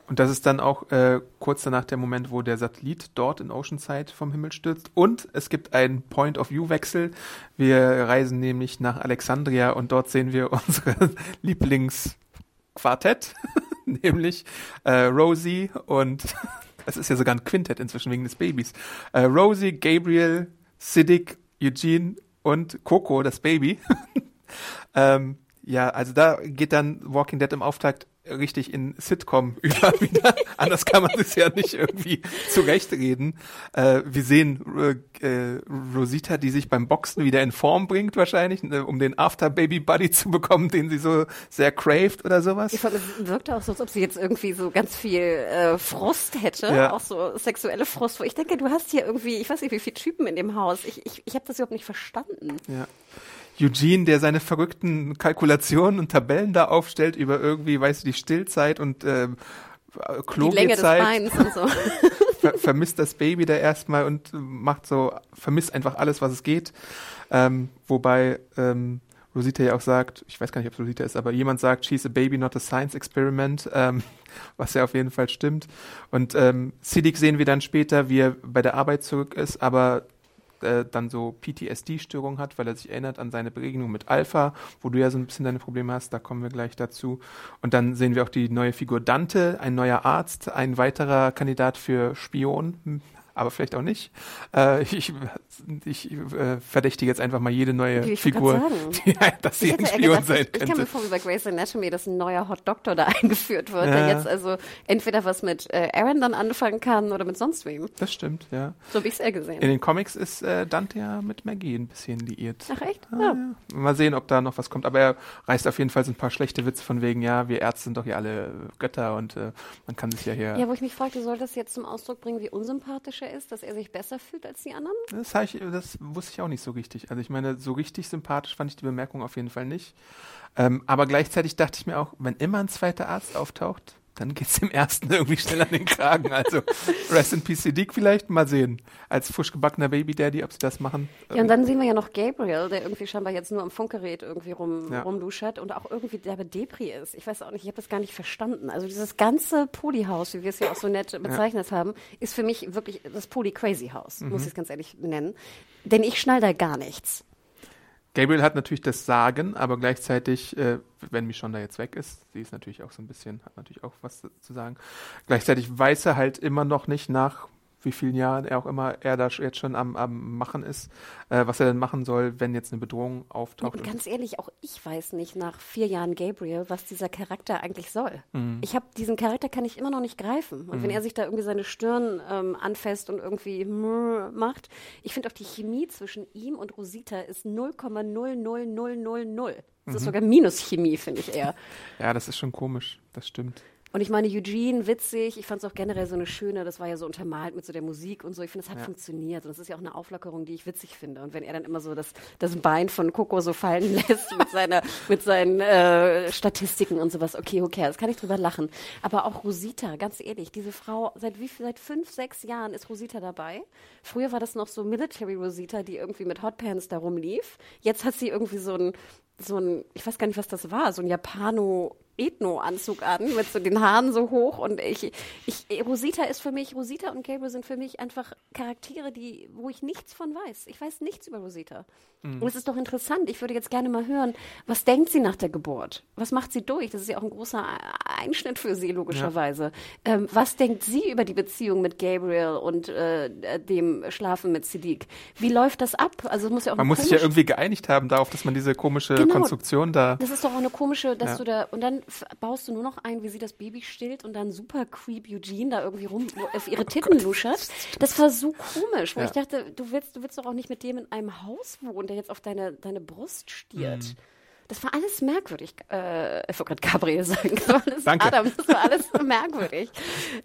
Und das ist dann auch äh, kurz danach der Moment, wo der Satellit dort in Oceanside vom Himmel stürzt. Und es gibt einen Point-of-View-Wechsel. Wir reisen nämlich nach Alexandria und dort sehen wir unsere Lieblingsquartett, nämlich äh, Rosie und es ist ja sogar ein Quintett inzwischen wegen des Babys. Äh, Rosie, Gabriel, Siddiq, Eugene und Coco, das Baby. ähm, ja, also da geht dann Walking Dead im Auftakt richtig in Sitcom über wieder. Anders kann man es ja nicht irgendwie zurechtreden. Äh, wir sehen äh, äh, Rosita, die sich beim Boxen wieder in Form bringt wahrscheinlich, äh, um den After-Baby-Buddy zu bekommen, den sie so sehr craved oder sowas. Ich fand, es wirkte auch so, als ob sie jetzt irgendwie so ganz viel äh, Frust hätte, Ja. auch so sexuelle Frust. Wo ich denke, du hast hier irgendwie, ich weiß nicht, wie viele Typen in dem Haus. Ich, ich, ich habe das überhaupt nicht verstanden. Ja. Eugene, der seine verrückten Kalkulationen und Tabellen da aufstellt über irgendwie, weißt du, die Stillzeit und ähm, Die Länge des Klogezeit, Beins und so. ver vermisst das Baby da erstmal und macht so, vermisst einfach alles, was es geht. Ähm, wobei ähm, Rosita ja auch sagt, ich weiß gar nicht, ob es Rosita ist, aber jemand sagt, she's a baby, not a science experiment, ähm, was ja auf jeden Fall stimmt. Und ähm, Siddiq sehen wir dann später, wie er bei der Arbeit zurück ist, aber äh, dann so PTSD-Störung hat, weil er sich erinnert an seine Begegnung mit Alpha, wo du ja so ein bisschen deine Probleme hast, da kommen wir gleich dazu. Und dann sehen wir auch die neue Figur Dante, ein neuer Arzt, ein weiterer Kandidat für Spion, hm, aber vielleicht auch nicht. Äh, ich ich äh, verdächtige jetzt einfach mal jede neue Ich Figur, die, dass sie ein Spion sein ich, ich kann mir könnte. vorstellen, wie bei Grey's Anatomy, dass ein neuer Hot Doctor da eingeführt wird, Ja. der jetzt also entweder was mit äh, Aaron dann anfangen kann oder mit sonst wem. Das stimmt, ja. So habe ich es eher gesehen. In den Comics ist äh, Dante ja mit Maggie ein bisschen liiert. Ach echt? Ah, Ja. ja. Mal sehen, ob da noch was kommt. Aber er reißt auf jeden Fall so ein paar schlechte Witze von wegen, ja, wir Ärzte sind doch hier alle Götter und äh, man kann sich ja hier. Ja, wo ich mich fragte, soll das jetzt zum Ausdruck bringen, wie unsympathisch er ist, dass er sich besser fühlt als die anderen? Das, ich, das wusste ich auch nicht so richtig. Also ich meine, so richtig sympathisch fand ich die Bemerkung auf jeden Fall nicht. Ähm, aber gleichzeitig dachte ich mir auch, wenn immer ein zweiter Arzt auftaucht, dann geht's dem ersten irgendwie schnell an den Kragen. Also Rest in Peace Siddiq vielleicht, mal sehen. Als frischgebackener Baby Daddy, ob sie das machen. Ja, und dann sehen wir ja noch Gabriel, der irgendwie scheinbar jetzt nur am Funkgerät irgendwie rum, Ja. rumluschert und auch irgendwie der bei Depri ist. Ich weiß auch nicht, ich habe das gar nicht verstanden. Also dieses ganze Polyhaus, wie wir es ja auch so nett bezeichnet haben, ist für mich wirklich das Poly-Crazy-Haus, muss ich es ganz ehrlich nennen. Denn ich schnall da gar nichts. Gabriel hat natürlich das Sagen, aber gleichzeitig, äh, wenn Michonne da jetzt weg ist, sie ist natürlich auch so ein bisschen, hat natürlich auch was zu sagen. Gleichzeitig weiß er halt immer noch nicht nach wie vielen Jahren er auch immer er da jetzt schon am, am Machen ist, äh, was er denn machen soll, wenn jetzt eine Bedrohung auftaucht. Und ganz ehrlich, auch ich weiß nicht nach vier Jahren Gabriel, was dieser Charakter eigentlich soll. Ich habe diesen Charakter kann ich immer noch nicht greifen. Und wenn er sich da irgendwie seine Stirn ähm, anfasst und irgendwie macht, ich finde auch die Chemie zwischen ihm und Rosita ist 0,00000. Das ist sogar Minuschemie, finde ich eher. ja, das ist schon komisch, das stimmt. Und ich meine, Eugene, witzig. Ich fand es auch generell so eine schöne, das war ja so untermalt mit so der Musik und so. Ich finde, es hat funktioniert. Und das ist ja auch eine Auflockerung, die ich witzig finde. Und wenn er dann immer so das, das Bein von Coco so fallen lässt mit, seiner, mit seinen äh, Statistiken und sowas, okay, okay, das kann ich drüber lachen. Aber auch Rosita, ganz ehrlich, diese Frau, seit wie viel, seit fünf, sechs Jahren ist Rosita dabei. Früher war das noch so Military Rosita, die irgendwie mit Hotpants da rumlief. Jetzt hat sie irgendwie so ein, so ein, ich weiß gar nicht, was das war, so ein Japano Ethno-Anzug an, mit so den Haaren so hoch. Und ich, ich, Rosita ist für mich, Rosita und Gabriel sind für mich einfach Charaktere, die, wo ich nichts von weiß. Ich weiß nichts über Rosita. Und es ist doch interessant. Ich würde jetzt gerne mal hören, was denkt sie nach der Geburt? Was macht sie durch? Das ist ja auch ein großer Einschnitt für sie, logischerweise. Ja. Ähm, was denkt sie über die Beziehung mit Gabriel und äh, dem Schlafen mit Siddiq? Wie läuft das ab? Also muss ja auch man muss sich ja irgendwie geeinigt haben darauf, dass man diese komische genau, Konstruktion da. Das ist doch auch eine komische, dass ja. du da und dann baust du nur noch ein, wie sie das Baby stillt und dann super creep Eugene da irgendwie rum auf ihre Titten luschert. Das war so komisch, weil ja. ich dachte, du willst, du willst doch auch nicht mit dem in einem Haus wohnen, der jetzt auf deine, deine Brust stiert. Mhm. Das war alles merkwürdig. Äh, ich wollte gerade Gabriel sagen. Das war alles Danke. Adam. Das war alles merkwürdig.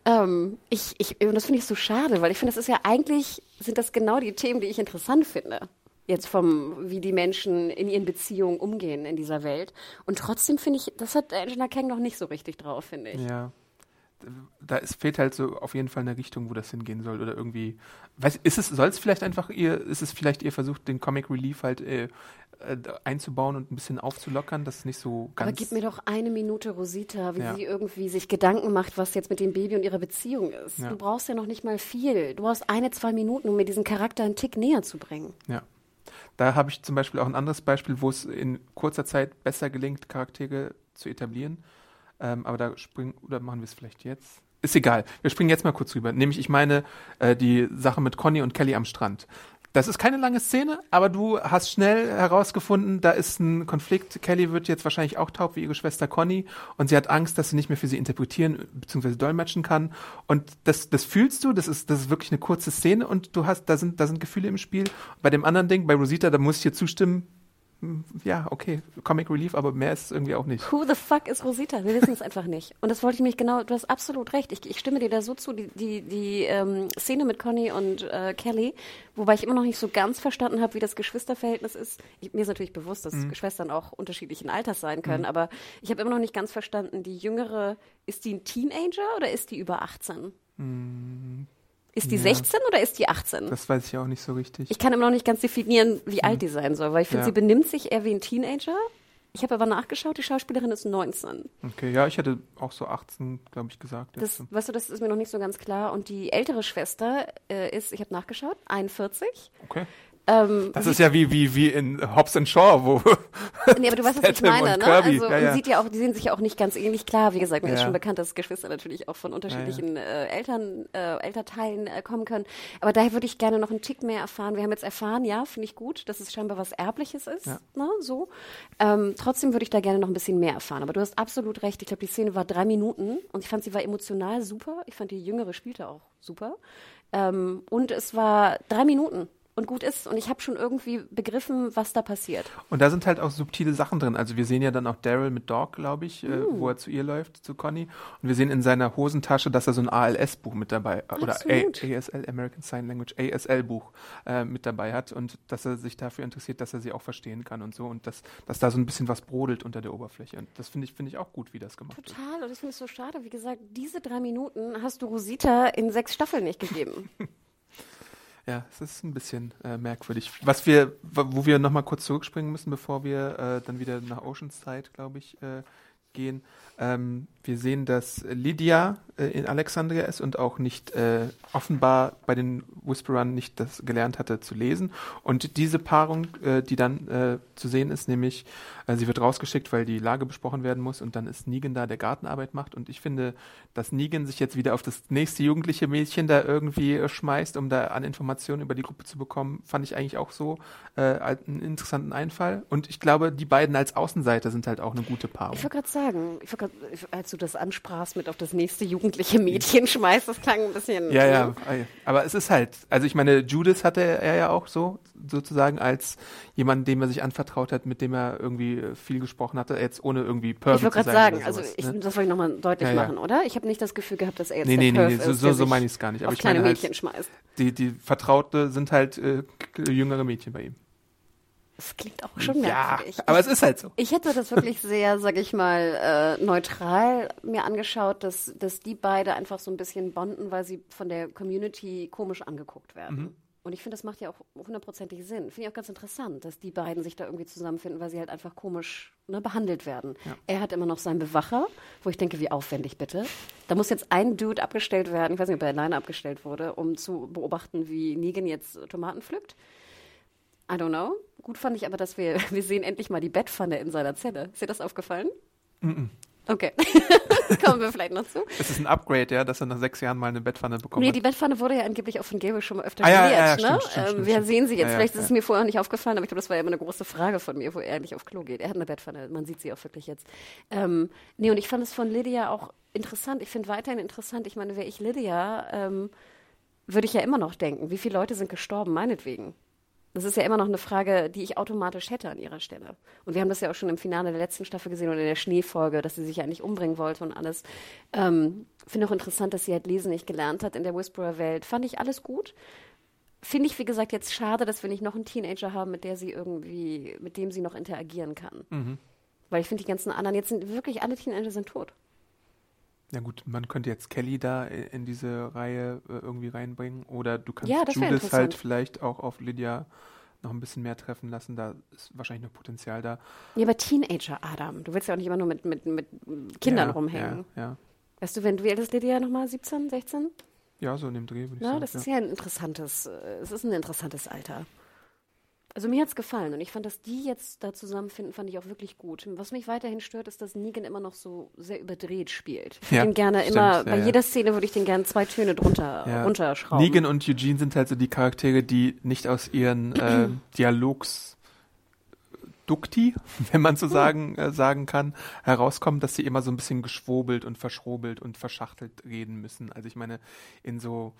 Ähm, ich, ich, und das finde ich so schade, weil ich finde, das ist ja eigentlich, sind das genau die Themen, die ich interessant finde. Jetzt vom, wie die Menschen in ihren Beziehungen umgehen in dieser Welt. Und trotzdem finde ich, das hat Angela Kang noch nicht so richtig drauf, finde ich. Ja da ist, fehlt halt so auf jeden Fall eine Richtung, wo das hingehen soll oder irgendwie. Weiß, ist es, soll es vielleicht einfach ihr, ist es vielleicht ihr Versuch, den Comic Relief halt äh, äh, einzubauen und ein bisschen aufzulockern, das ist nicht so ganz. Aber gib mir doch eine Minute Rosita, wie ja. sie irgendwie sich Gedanken macht, was jetzt mit dem Baby und ihrer Beziehung ist. Ja. Du brauchst ja noch nicht mal viel. Du brauchst eine, zwei Minuten, um mir diesen Charakter einen Tick näher zu bringen. Ja. Da habe ich zum Beispiel auch ein anderes Beispiel, wo es in kurzer Zeit besser gelingt, Charaktere zu etablieren. Ähm, aber da springen, oder machen wir es vielleicht jetzt? Ist egal. Wir springen jetzt mal kurz rüber. Nämlich, ich meine, äh, die Sache mit Conny und Kelly am Strand. Das ist keine lange Szene, aber du hast schnell herausgefunden, da ist ein Konflikt. Kelly wird jetzt wahrscheinlich auch taub wie ihre Schwester Conny und sie hat Angst, dass sie nicht mehr für sie interpretieren bzw. dolmetschen kann. Und das, das fühlst du, das ist, das ist wirklich eine kurze Szene und du hast, da sind, da sind Gefühle im Spiel. Bei dem anderen Ding, bei Rosita, da muss ich dir zustimmen, ja, okay, Comic Relief, aber mehr ist es irgendwie auch nicht. Who the fuck ist Rosita? Wir wissen es einfach nicht. Und das wollte ich mich genau, du hast absolut recht. Ich, ich stimme dir da so zu, die, die, die ähm, Szene mit Conny und äh, Kelly, wobei ich immer noch nicht so ganz verstanden habe, wie das Geschwisterverhältnis ist. Ich, mir ist natürlich bewusst, dass mhm. Geschwistern auch unterschiedlichen Alters sein können, mhm. aber ich habe immer noch nicht ganz verstanden, die jüngere, ist die ein Teenager oder ist die über 18? Mhm. Ist die ja. 16 oder ist die 18? Das weiß ich auch nicht so richtig. Ich kann immer noch nicht ganz definieren, wie hm. alt die sein soll, weil ich finde, ja. sie benimmt sich eher wie ein Teenager. Ich habe aber nachgeschaut, die Schauspielerin ist 19. Okay, ja, ich hätte auch so 18, glaube ich, gesagt. Das, weißt du, das ist mir noch nicht so ganz klar. Und die ältere Schwester äh, ist, ich habe nachgeschaut, 41. Okay. Ähm, das ist ja wie, wie, wie in Hobbs and Shaw, wo. nee, aber du weißt, was ich meine, ne? Also, ja, ja. sieht ja auch, die sehen sich ja auch nicht ganz ähnlich klar. Wie gesagt, mir ja. ist schon bekannt, dass Geschwister natürlich auch von unterschiedlichen äh, Eltern, äh, Elternteilen äh, kommen können. Aber daher würde ich gerne noch einen Tick mehr erfahren. Wir haben jetzt erfahren, ja, finde ich gut, dass es scheinbar was Erbliches ist, ne? So. Ähm, trotzdem würde ich da gerne noch ein bisschen mehr erfahren. Aber du hast absolut recht. Ich glaube, die Szene war drei Minuten und ich fand, sie war emotional super. Ich fand, die Jüngere spielte auch super. Ähm, und es war drei Minuten und gut ist. Und ich habe schon irgendwie begriffen, was da passiert. Und da sind halt auch subtile Sachen drin. Also wir sehen ja dann auch Daryl mit Dog, glaube ich, uh. äh, wo er zu ihr läuft, zu Conny. Und wir sehen in seiner Hosentasche, dass er so ein ALS-Buch mit dabei Ach, oder A ASL, American Sign Language, ASL-Buch äh, mit dabei hat und dass er sich dafür interessiert, dass er sie auch verstehen kann und so und dass, dass da so ein bisschen was brodelt unter der Oberfläche. Und das finde ich, finde ich auch gut, wie das gemacht Total, wird. Total, und das finde ich so schade. Wie gesagt, diese drei Minuten hast du Rosita in sechs Staffeln nicht gegeben. Ja, es ist ein bisschen äh, merkwürdig. Was wir, wo wir nochmal kurz zurückspringen müssen, bevor wir äh, dann wieder nach Oceanside, glaube ich, äh, gehen. Ähm, wir sehen, dass Lydia äh, in Alexandria ist und auch nicht äh, offenbar bei den Whisperern nicht das gelernt hatte zu lesen. Und diese Paarung, äh, die dann äh, zu sehen ist, nämlich äh, sie wird rausgeschickt, weil die Lage besprochen werden muss und dann ist Negan da, der Gartenarbeit macht. Und ich finde, dass Negan sich jetzt wieder auf das nächste jugendliche Mädchen da irgendwie äh, schmeißt, um da an Informationen über die Gruppe zu bekommen, fand ich eigentlich auch so einen interessanten Einfall. Und ich glaube, die beiden als Außenseiter sind halt auch eine gute Paarung. Ich wollte gerade sagen, ich grad, als du das ansprachst mit auf das nächste jugendliche Mädchen schmeißt, das klang ein bisschen. Ja, ja, aber es ist halt, also ich meine, Judas hatte er ja auch so, sozusagen als jemand, dem er sich anvertraut hat, mit dem er irgendwie viel gesprochen hatte, jetzt ohne irgendwie Pervy Ich wollte gerade sagen, also ich, ne? das wollte ich nochmal deutlich ja, ja. machen, oder? Ich habe nicht das Gefühl gehabt, dass er jetzt nee, nee, nee, nee, so, so, so meine ich es gar nicht. Aber ich kleine meine halt, Mädchen schmeißt. Die, die Vertraute sind halt äh, jüngere Mädchen bei ihm. Das klingt auch schon merkwürdig. Ja, aber es ist halt so. Ich hätte das wirklich sehr, sag ich mal, äh, neutral mir angeschaut, dass, dass die beide einfach so ein bisschen bonden, weil sie von der Community komisch angeguckt werden. Mhm. Und ich finde, das macht ja auch hundertprozentig Sinn. Finde ich auch ganz interessant, dass die beiden sich da irgendwie zusammenfinden, weil sie halt einfach komisch ne, behandelt werden. Ja. Er hat immer noch seinen Bewacher, wo ich denke, wie aufwendig bitte. Da muss jetzt ein Dude abgestellt werden, ich weiß nicht, ob er alleine abgestellt wurde, um zu beobachten, wie Negan jetzt Tomaten pflückt. I don't know. Gut fand ich aber, dass wir, wir sehen endlich mal die Bettpfanne in seiner Zelle. Ist dir das aufgefallen? Mm -mm. Okay. Kommen wir vielleicht noch zu. Es ist ein Upgrade, ja, dass er nach sechs Jahren mal eine Bettpfanne bekommt. Nee, die Bettpfanne wurde ja angeblich auch von Gabriel schon mal öfter Ah, ja, ja, ja, ne? stimmt, stimmt, ähm, stimmt, wir sehen sie jetzt. Vielleicht ist es mir vorher nicht aufgefallen, aber ich glaube, das war ja immer eine große Frage von mir, wo er nicht auf Klo geht. Er hat eine Bettpfanne, man sieht sie auch wirklich jetzt. Ähm, nee, und ich fand es von Lydia auch interessant. Ich finde weiterhin interessant. Ich meine, wäre ich Lydia, ähm, würde ich ja immer noch denken, wie viele Leute sind gestorben, meinetwegen. Das ist ja immer noch eine Frage, die ich automatisch hätte an ihrer Stelle. Und wir haben das ja auch schon im Finale der letzten Staffel gesehen und in der Schneefolge, dass sie sich ja eigentlich umbringen wollte und alles. Ähm, Finde auch interessant, dass sie halt lesen nicht gelernt hat in der Whisperer-Welt. Fand ich alles gut. Finde ich, wie gesagt, jetzt schade, dass wir nicht noch einen Teenager haben, mit der sie irgendwie, mit dem sie noch interagieren kann. Weil ich finde, die ganzen anderen, jetzt sind wirklich alle Teenager sind tot. Ja gut, man könnte jetzt Kelly da i- in diese Reihe äh, irgendwie reinbringen oder du kannst Ja, Judith halt vielleicht auch auf Lydia noch ein bisschen mehr treffen lassen. Da ist wahrscheinlich noch Potenzial da. Ja, aber Teenager, Adam. Du willst ja auch nicht immer nur mit, mit, mit Kindern ja, rumhängen. Ja, ja. Weißt du, wenn du, wie alt ist Lydia nochmal? 17, 16? ja, so in dem Dreh würde ich Na, sagen. das ja. ist ja ein interessantes, äh, es ist ein interessantes Alter. Also mir hat's gefallen und ich fand, dass die jetzt da zusammenfinden, fand ich auch wirklich gut. Was mich weiterhin stört, ist, dass Negan immer noch so sehr überdreht spielt. Ich Ja, den gerne stimmt, immer, ja, bei ja. jeder Szene würde ich den gerne zwei Töne drunter Ja. runterschrauben. Negan und Eugene sind halt so die Charaktere, die nicht aus ihren äh, Dialogs Dukti, wenn man so sagen, äh, sagen kann, herauskommen, dass sie immer so ein bisschen geschwobelt und verschrobelt und verschachtelt reden müssen. Also ich meine, in so,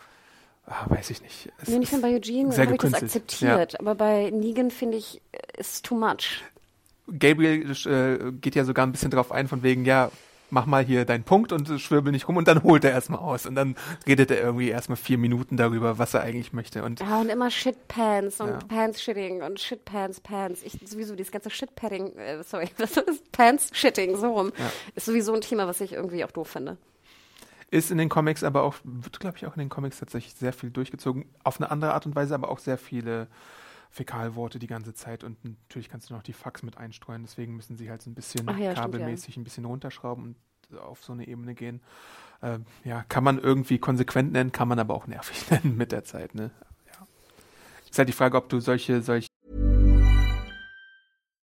ah, weiß ich nicht. Es Nee, ich finde, bei Eugene habe ich das akzeptiert, aber bei Negan finde ich, ist too much. Gabriel äh, geht ja sogar ein bisschen drauf ein, von wegen, ja, mach mal hier deinen Punkt und schwirbel nicht rum und dann holt er erstmal aus und dann redet er irgendwie erstmal vier Minuten darüber, was er eigentlich möchte. Und Ja, und immer Shitpants und Ja. Pants-Shitting und Shitpants, Pants. Ich sowieso, dieses ganze Shitpadding, äh, sorry, was ist Pants-Shitting, so rum, Ja. ist sowieso ein Thema, was ich irgendwie auch doof finde. Ist in den Comics aber auch, wird glaube ich auch in den Comics tatsächlich sehr viel durchgezogen. Auf eine andere Art und Weise, aber auch sehr viele Fäkalworte die ganze Zeit und natürlich kannst du noch die Fax mit einstreuen, deswegen müssen sie halt so ein bisschen Ach ja, stimmt, kabelmäßig ein bisschen runterschrauben und auf so eine Ebene gehen. Ähm, ja, kann man irgendwie konsequent nennen, kann man aber auch nervig nennen mit der Zeit, ne? Ja. Ist halt die Frage, ob du solche, solche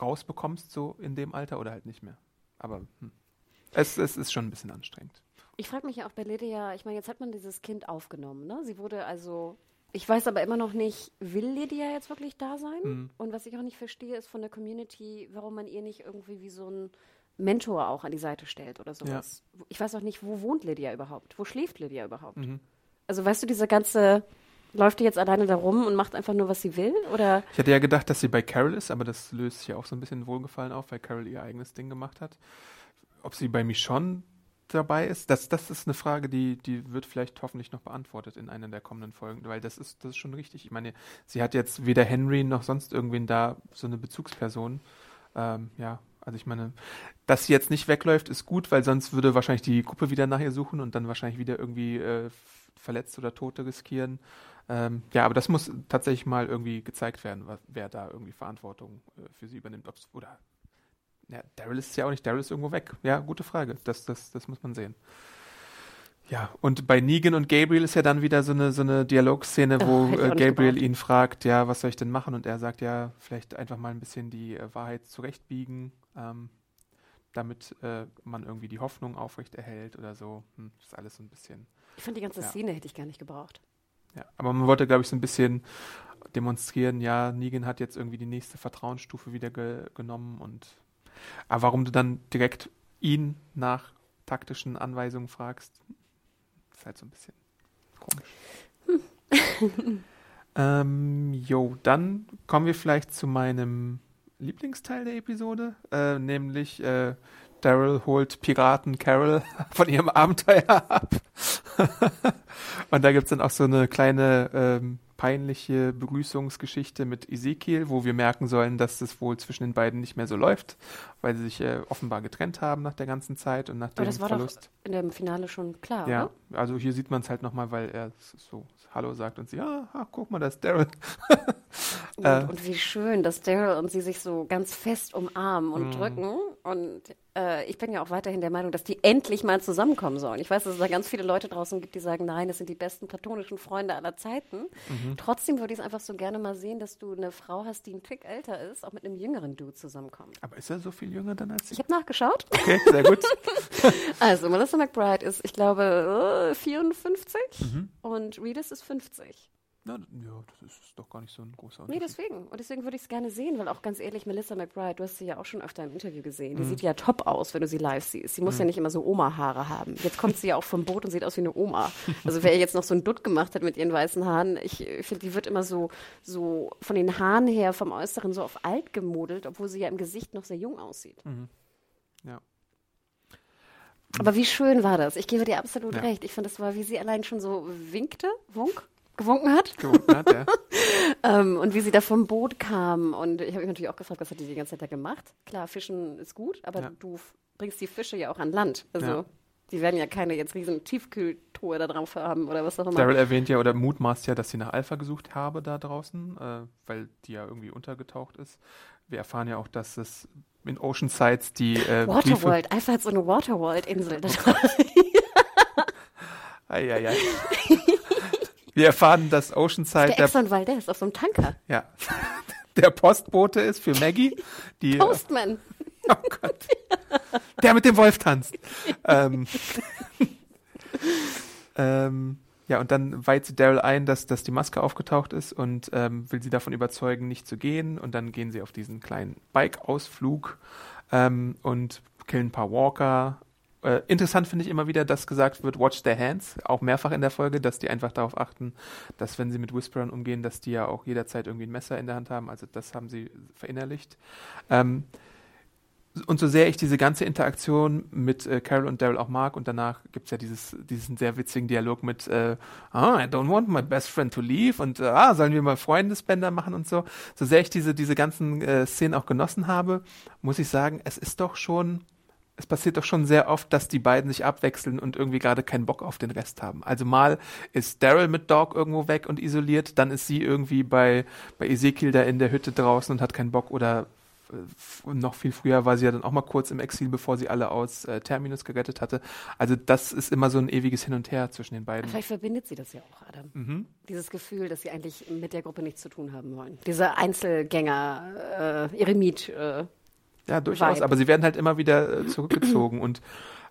rausbekommst, so in dem Alter oder halt nicht mehr. Aber hm. es, es ist schon ein bisschen anstrengend. Ich frage mich ja auch bei Lydia, ich meine, jetzt hat man dieses Kind aufgenommen, ne? Sie wurde also, ich weiß aber immer noch nicht, will Lydia jetzt wirklich da sein? Mhm. Und was ich auch nicht verstehe, ist von der Community, warum man ihr nicht irgendwie wie so ein Mentor auch an die Seite stellt oder sowas. Ich weiß auch nicht, wo wohnt Lydia überhaupt? Wo schläft Lydia überhaupt? Mhm. Also weißt du, diese ganze, läuft die jetzt alleine da rum und macht einfach nur, was sie will? Oder Ich hätte ja gedacht, dass sie bei Carol ist, aber das löst sich ja auch so ein bisschen Wohlgefallen auf, weil Carol ihr eigenes Ding gemacht hat. Ob sie bei Michonne dabei ist, das, das ist eine Frage, die, die wird vielleicht hoffentlich noch beantwortet in einer der kommenden Folgen, weil das ist, das ist schon richtig. Ich meine, sie hat jetzt weder Henry noch sonst irgendwen da, so eine Bezugsperson. Ähm, ja, also ich meine, dass sie jetzt nicht wegläuft, ist gut, weil sonst würde wahrscheinlich die Gruppe wieder nach ihr suchen und dann wahrscheinlich wieder irgendwie äh, Verletzte oder Tote riskieren. Ähm, ja, aber das muss tatsächlich mal irgendwie gezeigt werden, was, wer da irgendwie Verantwortung äh, für sie übernimmt. Ob's, oder, ja, Daryl ist ja auch nicht, Daryl ist irgendwo weg. Ja, gute Frage. Das, das, das muss man sehen. Ja, und bei Negan und Gabriel ist ja dann wieder so eine, so eine Dialogszene, wo äh, Gabriel ihn fragt, ja, was soll ich denn machen? Und er sagt, ja, vielleicht einfach mal ein bisschen die äh, Wahrheit zurechtbiegen, ähm, damit äh, man irgendwie die Hoffnung aufrechterhält oder so. Hm, das ist alles so ein bisschen. ich fand die ganze Ja. Szene hätte ich gar nicht gebraucht. Ja, aber man wollte, glaube ich, so ein bisschen demonstrieren, ja, Negan hat jetzt irgendwie die nächste Vertrauensstufe wieder ge genommen und aber warum du dann direkt ihn nach taktischen Anweisungen fragst, ist halt so ein bisschen komisch. ähm, jo, dann kommen wir vielleicht zu meinem Lieblingsteil der Episode, äh, nämlich äh, Daryl holt Piraten Carol von ihrem Abenteuer ab. Und da gibt's dann auch so eine kleine ähm, peinliche Begrüßungsgeschichte mit Ezekiel, wo wir merken sollen, dass es wohl zwischen den beiden nicht mehr so läuft, weil sie sich äh, offenbar getrennt haben nach der ganzen Zeit und nach Aber dem das war Verlust. doch in dem Finale schon klar, ja, oder? also hier sieht man es halt nochmal, weil er so Hallo sagt und sie, ah, ah guck mal, das ist Daryl. Und, Äh. und wie schön, dass Daryl und sie sich so ganz fest umarmen Mhm. und drücken. Und äh, ich bin ja auch weiterhin der Meinung, dass die endlich mal zusammenkommen sollen. Ich weiß, dass es da ganz viele Leute draußen gibt, die sagen, nein, das sind die besten platonischen Freunde aller Zeiten. Mhm. Trotzdem würde ich es einfach so gerne mal sehen, dass du eine Frau hast, die ein Tick älter ist, auch mit einem jüngeren Dude zusammenkommt. Aber ist er so viel jünger dann als Ich ich? habe nachgeschaut. Okay, sehr gut. Also, Melissa McBride ist, ich glaube, äh, 54 Mhm. und Reedus ist 50. Na, ja, das ist doch gar nicht so ein großer Nee, Unterschied. deswegen. Und deswegen würde ich es gerne sehen, weil auch ganz ehrlich, Melissa McBride, du hast sie ja auch schon öfter im Interview gesehen. Mhm. Die sieht ja top aus, wenn du sie live siehst. Sie muss ja nicht immer so Oma-Haare haben. Jetzt kommt sie ja auch vom Boot und sieht aus wie eine Oma. Also wer jetzt noch so einen Dutt gemacht hat mit ihren weißen Haaren, ich finde, die wird immer so, so von den Haaren her, vom Äußeren so auf alt gemodelt, obwohl sie ja im Gesicht noch sehr jung aussieht. Ja. Aber wie schön war das? Ich gebe dir absolut Ja. recht. Ich fand, das war, wie sie allein schon so winkte, wunk, gewunken hat. Gewunken hat, ja. Ähm, und wie sie da vom Boot kam. Und ich habe mich natürlich auch gefragt, was hat die die ganze Zeit da gemacht? Klar, Fischen ist gut, aber Ja. du bringst die Fische ja auch an Land. Also Ja. die werden ja keine jetzt riesen Tiefkühltruhe da drauf haben oder was auch immer. Daryl erwähnt ja oder mutmaßt ja, dass sie nach Alpha gesucht habe da draußen, äh, weil die ja irgendwie untergetaucht ist. Wir erfahren ja auch, dass es in Ocean Sides die äh. Waterworld, einfach hat so eine Waterworld-Insel. da drauf. Eieiei. Wir erfahren, dass Oceanside Der der, Exxon Valdez auf so einem Tanker. ja, der Postbote ist für Maggie, die äh, Postman. Oh Gott. Der mit dem Wolf tanzt. ähm, ähm, ja, und dann weiht sie Daryl ein, dass, dass die Maske aufgetaucht ist und ähm, will sie davon überzeugen, nicht zu gehen. Und dann gehen sie auf diesen kleinen Bike-Ausflug ähm, und killen ein paar Walker. Äh, interessant finde ich immer wieder, dass gesagt wird, watch their hands, auch mehrfach in der Folge, dass die einfach darauf achten, dass wenn sie mit Whisperern umgehen, dass die ja auch jederzeit irgendwie ein Messer in der Hand haben. Also das haben sie verinnerlicht. Ähm, und so sehr ich diese ganze Interaktion mit äh, Carol und Daryl auch mag, und danach gibt es ja dieses, diesen sehr witzigen Dialog mit äh, ah, I don't want my best friend to leave und ah, sollen wir mal Freundesbänder machen und so. So sehr ich diese, diese ganzen äh, Szenen auch genossen habe, muss ich sagen, es ist doch schon, es passiert doch schon sehr oft, dass die beiden sich abwechseln und irgendwie gerade keinen Bock auf den Rest haben. Also mal ist Daryl mit Dog irgendwo weg und isoliert, dann ist sie irgendwie bei, bei Ezekiel da in der Hütte draußen und hat keinen Bock oder äh, noch viel früher war sie ja dann auch mal kurz im Exil, bevor sie alle aus äh, Terminus gerettet hatte. Also das ist immer so ein eviges Hin und Her zwischen den beiden. Vielleicht verbindet sie das ja auch, Adam. Mhm. Dieses Gefühl, dass sie eigentlich mit der Gruppe nichts zu tun haben wollen. Diese Einzelgänger, äh, Eremit. Äh. Ja, durchaus. Vibe. Aber sie werden halt immer wieder äh, zurückgezogen und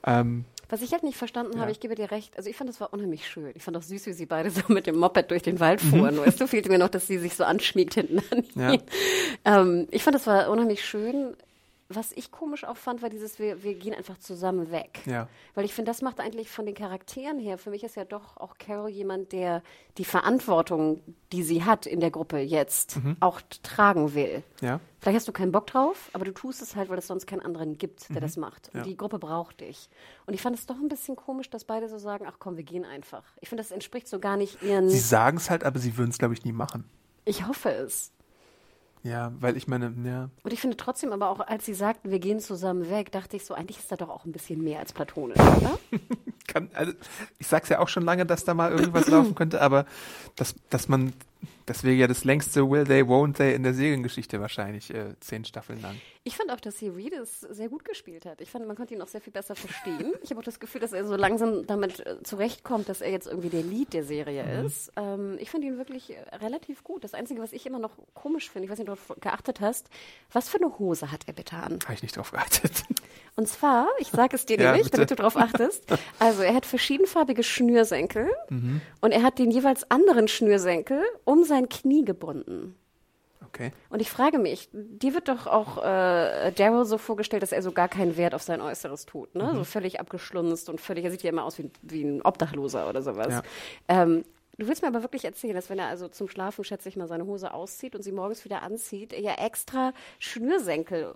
ähm, Was ich halt nicht verstanden Ja. habe, ich gebe dir recht, also ich fand das war unheimlich schön. Ich fand auch süß, wie sie beide so mit dem Moped durch den Wald Mhm. fuhren. Nur weißt du, fehlte mir noch, dass sie sich so anschmiegt hinten an Ja. ihn. Ähm, ich fand das war unheimlich schön. Was ich komisch auch fand, war dieses, wir, wir gehen einfach zusammen weg. Ja. Weil ich finde, das macht eigentlich von den Charakteren her, für mich ist ja doch auch Carol jemand, der die Verantwortung, die sie hat in der Gruppe jetzt, Mhm. auch tragen will. ja. Vielleicht hast du keinen Bock drauf, aber du tust es halt, weil es sonst keinen anderen gibt, der das macht. Und Mhm. Ja. die Gruppe braucht dich. Und ich fand es doch ein bisschen komisch, dass beide so sagen, ach komm, wir gehen einfach. Ich finde, das entspricht so gar nicht ihren... Sie sagen es halt, aber sie würden es, glaube ich, nie machen. Ich hoffe es. Ja, weil ich meine, ja, Und ich finde trotzdem aber auch, als sie sagten, wir gehen zusammen weg, dachte ich so, eigentlich ist da doch auch ein bisschen mehr als platonisch, oder? kann, also ich sag's ja auch schon lange, dass da mal irgendwas laufen könnte, aber dass, dass man, das wäre ja das längste Will They, Won't They in der Seriengeschichte wahrscheinlich, äh, zehn Staffeln lang. Ich fand auch, dass sie Reedus sehr gut gespielt hat. Ich fand, man konnte ihn auch sehr viel besser verstehen. Ich habe auch das Gefühl, dass er so langsam damit äh, zurechtkommt, dass er jetzt irgendwie der Lead der Serie ist. Ähm, ich fand ihn wirklich äh, relativ gut. Das Einzige, was ich immer noch komisch finde, ich weiß nicht, ob du darauf geachtet hast, was für eine Hose hat er bitte an? Habe ich nicht drauf geachtet. Und zwar, ich sage es dir Ja, nämlich, bitte. damit du darauf achtest. Also er hat verschiedenfarbige Schnürsenkel Mhm. und er hat den jeweils anderen Schnürsenkel um sein Knie gebunden. Okay. Und ich frage mich, dir wird doch auch äh, Daryl so vorgestellt, dass er so gar keinen Wert auf sein Äußeres tut, ne? Mhm. So völlig abgeschlunzt und völlig, er sieht ja immer aus wie, wie ein Obdachloser oder sowas. Ja. Ähm, du willst mir aber wirklich erzählen, dass wenn er also zum Schlafen, schätze ich mal, seine Hose auszieht und sie morgens wieder anzieht, er ja extra Schnürsenkel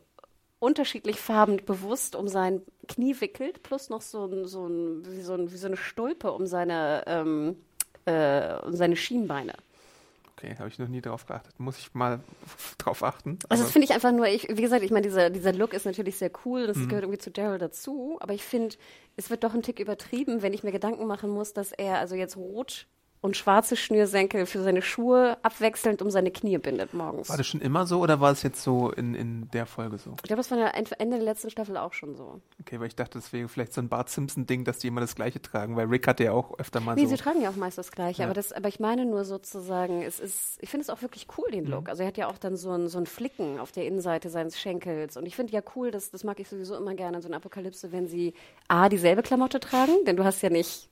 unterschiedlich farben bewusst um sein Knie wickelt, plus noch so, ein, so, ein, wie, so, ein, wie so eine Stulpe um seine, ähm, äh, um seine Schienbeine. Okay, habe ich noch nie drauf geachtet. Muss ich mal drauf achten. Also das finde ich einfach nur, ich, wie gesagt, ich meine, dieser, dieser Look ist natürlich sehr cool, Mhm. das gehört irgendwie zu Daryl dazu, aber ich finde, es wird doch ein Tick übertrieben, wenn ich mir Gedanken machen muss, dass er also jetzt rot und schwarze Schnürsenkel für seine Schuhe abwechselnd um seine Knie bindet morgens. war das schon immer so oder war es jetzt so in, in der Folge so? Ich glaube, das war ja Ende der letzten Staffel auch schon so. Okay, weil ich dachte, das wäre vielleicht so ein Bart Simpson-Ding, dass die immer das Gleiche tragen, weil Rick hatte ja auch öfter mal Nee, so. sie tragen ja auch meist das Gleiche, Ja. aber, das, aber ich meine nur sozusagen, es ist, ich finde es auch wirklich cool, Mhm. den Look. Also er hat ja auch dann so ein, so ein Flicken auf der Innenseite seines Schenkels und ich finde ja cool, das, das mag ich sowieso immer gerne in so einer Apokalypse, wenn sie A, dieselbe Klamotte tragen, denn du hast ja nicht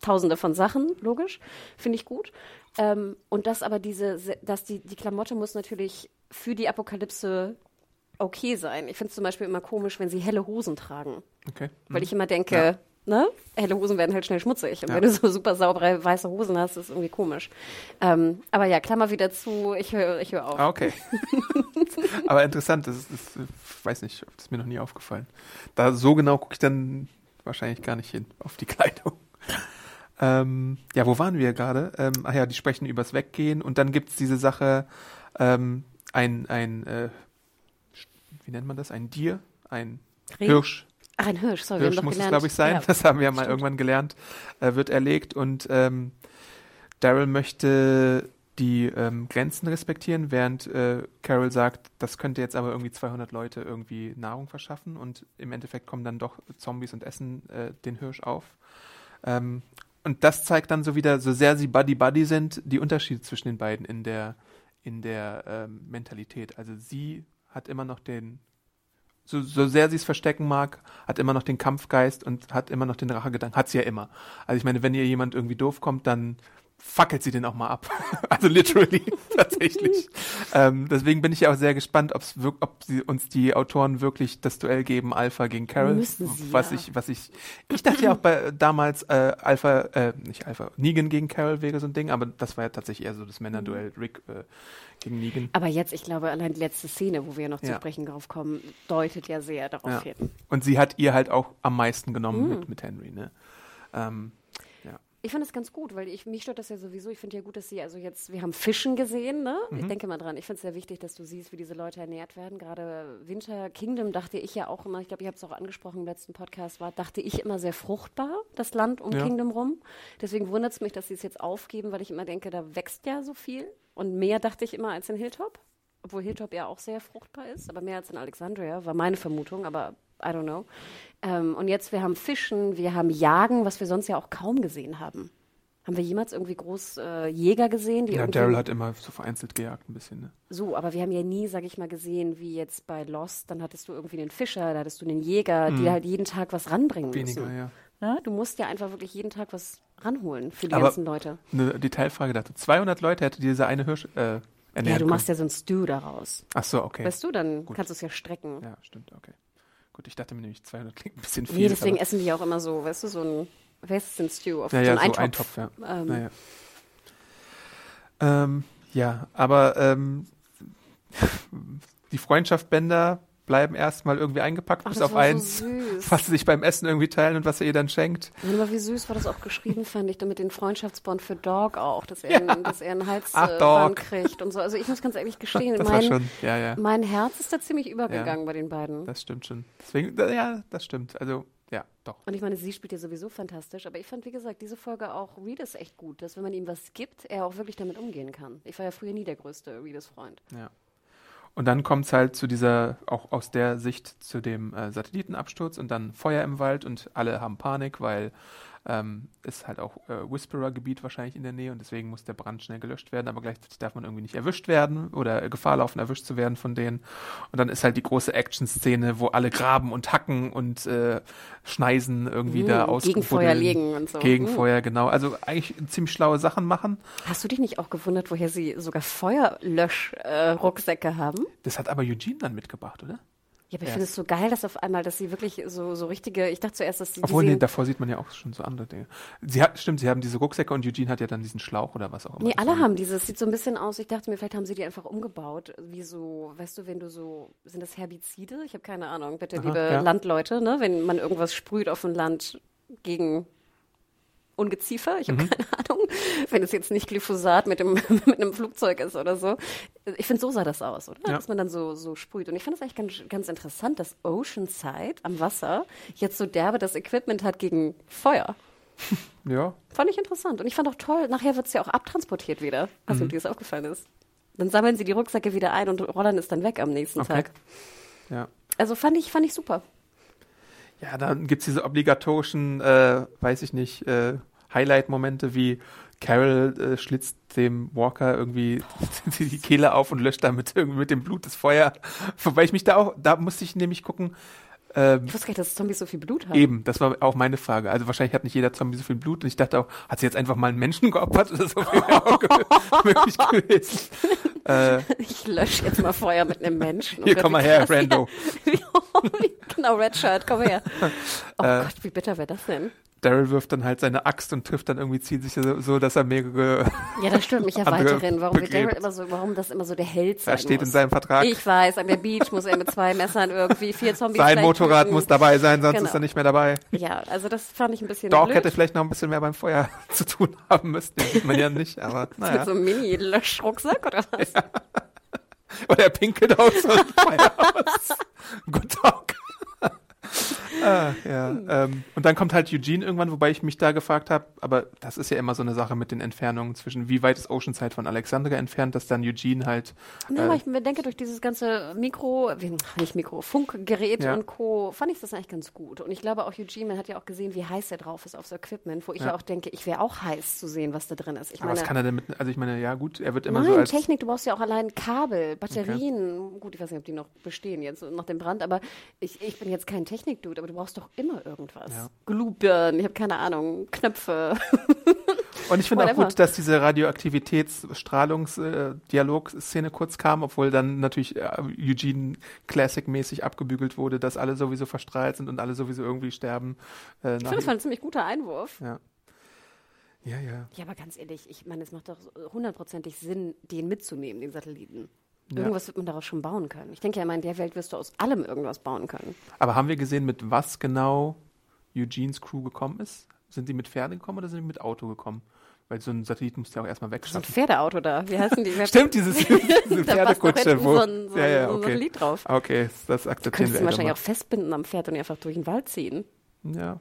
tausende von Sachen, logisch, finde ich gut. Ähm, und dass aber diese, dass die, die Klamotte muss natürlich für die Apokalypse okay sein. Ich finde es zum Beispiel immer komisch, wenn sie helle Hosen tragen. Okay. Weil Mhm. ich immer denke, Ja. ne? Helle Hosen werden halt schnell schmutzig. Und Ja. wenn du so super saubere weiße Hosen hast, ist irgendwie komisch. Ähm, aber ja, Klammer wieder zu, ich höre ich hör auf. Ah, okay. Aber interessant, das ist, das, ich weiß nicht, das ist mir noch nie aufgefallen. Da so genau gucke ich dann wahrscheinlich gar nicht hin auf die Kleidung. Ähm, ja, wo waren wir gerade? Ähm, ach ja, die sprechen übers Weggehen und dann gibt's diese Sache, ähm, ein, ein äh, wie nennt man das? Ein Dier? Ein Reh? Hirsch. Ach, ein Hirsch, sorry, Hirsch muss doch es, gelernt. glaube ich, sein. Ja. Das haben wir ja mal Stimmt. irgendwann gelernt. Äh, wird erlegt und ähm, Daryl möchte die ähm, Grenzen respektieren, während äh, Carol sagt, das könnte jetzt aber irgendwie 200 Leute irgendwie Nahrung verschaffen und im Endeffekt kommen dann doch Zombies und essen äh, den Hirsch auf. Ähm, und das zeigt dann so wieder, so sehr sie Buddy-Buddy sind, die Unterschiede zwischen den beiden in der, in der ähm, Mentalität. Also sie hat immer noch den so, so sehr sie es verstecken mag, hat immer noch den Kampfgeist und hat immer noch den Rachegedanken. Hat sie ja immer. Also ich meine, wenn ihr jemand irgendwie doof kommt, dann fackelt sie den auch mal ab. also literally, tatsächlich. ähm, deswegen bin ich ja auch sehr gespannt, ob sie uns die Autoren wirklich das Duell geben, Alpha gegen Carol. Sie, was ja. ich, was ich, ich dachte ja auch bei damals äh, Alpha, äh, nicht Alpha, Negan gegen Carol wäre so ein Ding, aber das war ja tatsächlich eher so das Männerduell, Rick äh, gegen Negan. Aber jetzt, ich glaube, allein die letzte Szene, wo wir ja noch zu Ja. sprechen drauf kommen, deutet ja sehr darauf Ja. hin. Und sie hat ihr halt auch am meisten genommen Mhm. mit, mit Henry, ne? Ähm, Ich fand das ganz gut, weil ich, mich stört das ja sowieso. Ich finde ja gut, dass sie, also jetzt, wir haben Fischen gesehen, ne? Ich Mhm. denke mal dran. Ich finde es sehr wichtig, dass du siehst, wie diese Leute ernährt werden. Gerade Winter Kingdom dachte ich ja auch immer, ich glaube, ich habe es auch angesprochen im letzten Podcast, war, dachte ich immer sehr fruchtbar, das Land um Ja. Kingdom rum. Deswegen wundert es mich, dass sie es jetzt aufgeben, weil ich immer denke, da wächst ja so viel. Und mehr dachte ich immer als in Hilltop. Obwohl Hilltop ja auch sehr fruchtbar ist, aber mehr als in Alexandria, war meine Vermutung, aber I don't know. Ähm, und jetzt, wir haben Fischen, wir haben Jagen, was wir sonst ja auch kaum gesehen haben. Haben wir jemals irgendwie groß äh, Jäger gesehen, die ja, Daryl hat immer so vereinzelt gejagt ein bisschen, ne? so, aber wir haben ja nie, sag ich mal, gesehen, wie jetzt bei Lost, dann hattest du irgendwie einen Fischer, da hattest du einen Jäger, die halt jeden Tag was ranbringen Mhm. Weniger, müssen. ja. Ja, du musst ja einfach wirklich jeden Tag was ranholen für die Aber- ganzen Leute. Eine Detailfrage dazu. 200 Leute hätte dieser eine Hirsch äh, ernähren Ja, du machst können. ja so ein Stew daraus. Ach so, okay. Weißt du, dann Gut. kannst du es ja strecken. Ja, stimmt, okay. Gut, ich dachte mir nämlich 200 klingt ein bisschen viel. nee, deswegen essen die ja auch immer so, weißt du, so ein, denn Stew? Auf ja, so ja, einen so Eintopf. Eintopf, ja. Ähm, Naja. Ähm, ja, aber ähm, die Freundschaft Bender bleiben erstmal irgendwie eingepackt, Ach, bis auf so eins, süß. was sie sich beim Essen irgendwie teilen und was er ihr dann schenkt. Ja, aber wie süß war das auch geschrieben, fand ich, damit den Freundschaftsbond für Dog auch, dass er, einen, dass er einen Hals Ach, äh, kriegt und so. Also ich muss ganz ehrlich gestehen, Das mein, schon, ja, ja, mein Herz ist da ziemlich übergegangen bei den beiden. das stimmt schon. Deswegen, ja, das stimmt. Also, ja, doch. Und ich meine, sie spielt ja sowieso fantastisch, aber ich fand, wie gesagt, diese Folge auch Reedus echt gut, dass wenn man ihm was gibt, er auch wirklich damit umgehen kann. Ich war ja früher nie der größte Reedus-Freund. Ja. Und dann kommt es halt zu dieser, auch aus der Sicht zu dem äh, Satellitenabsturz und dann Feuer im Wald und alle haben Panik, weil ähm, ist halt auch äh, Whisperer-Gebiet wahrscheinlich in der Nähe und deswegen muss der Brand schnell gelöscht werden, aber gleichzeitig darf man irgendwie nicht erwischt werden oder äh, Gefahr laufen, erwischt zu werden von denen. Und dann ist halt die große Action-Szene, wo alle graben und hacken und äh, schneisen irgendwie da Mm, aus. Gegenfeuer legen und so. Gegenfeuer, genau. Also eigentlich ziemlich schlaue Sachen machen. Hast du dich nicht auch gewundert, woher sie sogar Feuerlösch-Rucksäcke haben? Das hat aber Eugene dann mitgebracht, oder? Ja, aber ich finde es so geil, dass auf einmal, dass sie wirklich so, so richtige, ich dachte zuerst, dass sie Obwohl, nee, davor sieht man ja auch schon so andere Dinge. Sie hat, stimmt, sie haben diese Rucksäcke und Eugene hat ja dann diesen Schlauch oder was auch immer. Nee, alle haben dieses, sieht so ein bisschen aus, ich dachte mir, vielleicht haben sie die einfach umgebaut, wie so, weißt du, wenn du so, sind das Herbizide? Ich habe keine Ahnung, bitte, Aha, liebe ja. Landleute, ne, wenn man irgendwas sprüht auf dem Land gegen Ungeziefer. Ich habe keine Ahnung, wenn es jetzt nicht Glyphosat mit, dem, mit einem Flugzeug ist oder so. Ich finde, so sah das aus, oder? Ja. Dass man dann so, so sprüht. Und ich fand es eigentlich ganz, ganz interessant, dass Oceanside am Wasser jetzt so derbe das Equipment hat gegen Feuer. Ja. Fand ich interessant. Und ich fand auch toll, nachher wird es ja auch abtransportiert wieder, was Mhm. mir das aufgefallen ist. Dann sammeln sie die Rucksäcke wieder ein und rollern es dann weg am nächsten Okay. Tag. Ja. Also fand ich, fand ich super. Ja, dann gibt's diese obligatorischen, äh, weiß ich nicht, äh, Highlight-Momente wie Carol äh, schlitzt dem Walker irgendwie die Kehle auf und löscht damit irgendwie mit dem Blut das Feuer. Wobei ich mich da auch, da musste ich nämlich gucken, ähm, Ich wusste gar nicht, dass Zombies so viel Blut haben. Eben, das war auch meine Frage. Also wahrscheinlich hat nicht jeder Zombie so viel Blut und ich dachte auch, hat sie jetzt einfach mal einen Menschen geopfert oder so? Möglich gewesen. Äh, Ich lösche jetzt mal Feuer mit einem Menschen. Oh Hier, komm mal her. Brando. genau, Red Shirt, komm her. Oh Äh, Gott, wie bitter wäre das denn? Daryl wirft dann halt seine Axt und trifft dann irgendwie zielsicher so, so dass er mehrere, Ja, das stört mich ja weiterhin. Warum. Daryl immer so, warum das immer so der Held sein da steht muss. in seinem Vertrag, Ich weiß, an der Beach muss er mit zwei Messern irgendwie vier Zombies sein Motorrad töten. muss dabei sein, sonst Genau. ist er nicht mehr dabei. Ja, also das fand ich ein bisschen Dog blöd. hätte vielleicht noch ein bisschen mehr beim Feuer zu tun haben müssen, den sieht man ja nicht, aber Mit naja. so einem Mini-Löschrucksack oder was? Oder er pinkelt aus ein Feuer aus. Good Dog. Ah, ja, ähm, und dann kommt halt Eugene irgendwann, wobei ich mich da gefragt habe, aber das ist ja immer so eine Sache mit den Entfernungen zwischen, wie weit ist Oceanside von Alexandria entfernt, dass dann Eugene halt, Ja, aber ich denke, durch dieses ganze Mikro, nicht Mikro, Funkgerät Ja. und Co. fand ich das eigentlich ganz gut. Und ich glaube auch Eugene, man hat ja auch gesehen, wie heiß er drauf ist aufs Equipment, wo ich ja, Ja. auch denke, ich wäre auch heiß zu sehen, was da drin ist. Ich aber was meine, kann er denn mit, also ich meine, ja gut, er wird immer Nein, so als, Technik, du brauchst ja auch allein Kabel, Batterien. Gut, ich weiß nicht, ob die noch bestehen jetzt nach dem Brand, aber ich, ich bin jetzt kein Technik-Dude, aber du brauchst doch immer irgendwas. Ja. Glühbirnen, ich habe keine Ahnung, Knöpfe. Und ich finde auch gut, dass diese Radioaktivitäts-Strahlungs-Dialog-Szene kurz kam, obwohl dann natürlich äh, Eugene Classic-mäßig abgebügelt wurde, dass alle sowieso verstrahlt sind und alle sowieso irgendwie sterben. Äh, Ich finde, das war ein ziemlich guter Einwurf. ja. Ja, ja. Ja, aber ganz ehrlich, ich meine, es macht doch hundertprozentig Sinn, den mitzunehmen, den Satelliten. Ja. Irgendwas wird man daraus schon bauen können. Ich denke ja immer, in der Welt wirst du aus allem irgendwas bauen können. Aber haben wir gesehen, mit was genau Eugenes Crew gekommen ist? Sind die mit Pferde gekommen oder sind die mit Auto gekommen? Weil so ein Satellit muss ja auch erstmal So ein wegschaffen. Pferdeauto da. Wie heißen die? Stimmt, dieses, diese da Pferdekutsche, wo. so ein, so ja, ja, so ein okay. Lied drauf. Okay, das akzeptieren Könntest wir du wahrscheinlich auch festbinden am Pferd und einfach durch den Wald ziehen. Ja.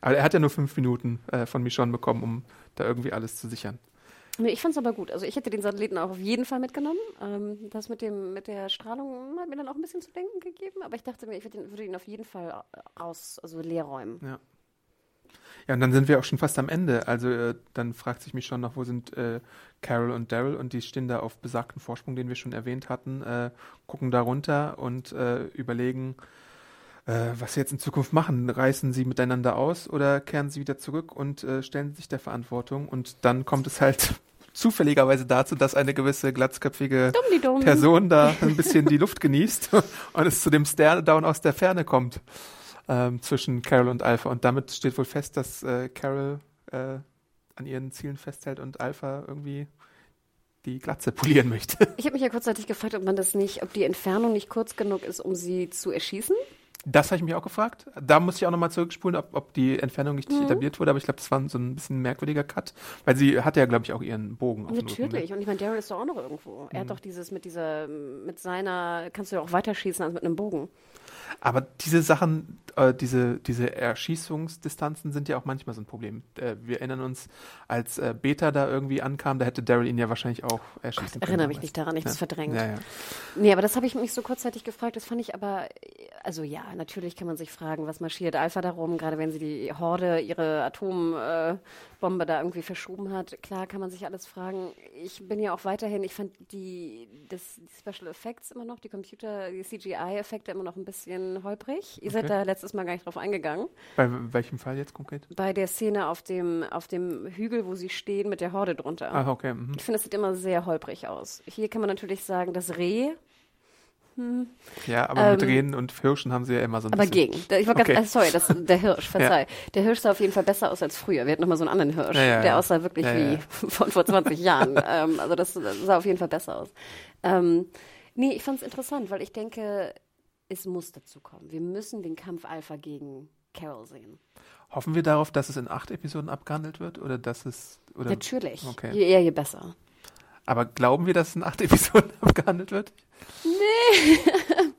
Aber er hat ja nur fünf Minuten äh, von Michonne bekommen, um da irgendwie alles zu sichern. Ich fand's aber gut. Also ich hätte den Satelliten auch auf jeden Fall mitgenommen. Ähm, das mit dem mit der Strahlung hat mir dann auch ein bisschen zu denken gegeben, aber ich dachte mir, ich würd ihn, würde ihn auf jeden Fall raus, also leer räumen. Ja. Ja, und dann sind wir auch schon fast am Ende. Also äh, dann fragt sich mich schon noch, wo sind äh, Carol und Daryl und die stehen da auf besagten Vorsprung, den wir schon erwähnt hatten, äh, gucken da runter und äh, überlegen, äh, was sie jetzt in Zukunft machen. Reißen sie miteinander aus oder kehren sie wieder zurück und äh, stellen sich der Verantwortung? Und dann kommt es halt zufälligerweise dazu, dass eine gewisse glatzköpfige. Person da ein bisschen die Luft genießt und es zu dem Stare-Down aus der Ferne kommt ähm, zwischen Carol und Alpha. Und damit steht wohl fest, dass äh, Carol äh, an ihren Zielen festhält und Alpha irgendwie die Glatze polieren möchte. Ich habe mich ja kurzzeitig gefragt, ob man das nicht, ob die Entfernung nicht kurz genug ist, um sie zu erschießen. Das habe ich mich auch gefragt. Da muss ich auch nochmal zurückspulen, ob, ob die Entfernung nicht Mhm. etabliert wurde, aber ich glaube, das war so ein bisschen merkwürdiger Cut, weil sie hat ja, glaube ich, auch ihren Bogen auf Rücken, Natürlich. ne? Und ich meine, Daryl ist doch auch noch irgendwo. Mhm. Er hat doch dieses mit dieser, mit seiner, kannst du ja auch weiterschießen als mit einem Bogen. Aber diese Sachen, äh, diese, diese Erschießungsdistanzen sind ja auch manchmal so ein Problem. Äh, wir erinnern uns, als äh, Beta da irgendwie ankam, da hätte Daryl ihn ja wahrscheinlich auch erschießen können. Erinnere mich nicht daran, ich hab's verdrängt. Ja, ja. Nee, aber das habe ich mich so kurzzeitig gefragt. Das fand ich aber, also ja, natürlich kann man sich fragen, was marschiert Alpha darum, gerade wenn sie die Horde ihre Atombombe da irgendwie verschoben hat. Klar kann man sich alles fragen. Ich bin ja auch weiterhin, ich fand die, das, die Special Effects immer noch, die Computer, die CGI-Effekte immer noch ein bisschen holprig. Ihr seid Okay. da letztes Mal gar nicht drauf eingegangen. Bei welchem Fall jetzt konkret? Bei der Szene auf dem, auf dem Hügel, wo sie stehen mit der Horde drunter. Ah, okay. Mhm. Ich finde, es sieht immer sehr holprig aus. Hier kann man natürlich sagen, das Reh, Ja, aber mit Ähm, Rehen und Hirschen haben sie ja immer so ein aber bisschen. gegen. Da- Ich war Okay. ganz, äh, sorry, das, der Hirsch, verzeih. Der Hirsch sah auf jeden Fall besser aus als früher. Wir hatten nochmal so einen anderen Hirsch, Ja, ja, der ja. aussah wirklich Ja, wie ja. von vor 20 Jahren. ähm, also das, das sah auf jeden Fall besser aus. Ähm, nee, ich fand es interessant, weil ich denke, es muss dazu kommen. Wir müssen den Kampf Alpha gegen Carol sehen. Hoffen wir darauf, dass es in acht Episoden abgehandelt wird oder dass es oder Natürlich. Okay. Je eher, je besser. Aber glauben wir, dass es in acht Episoden abgehandelt wird?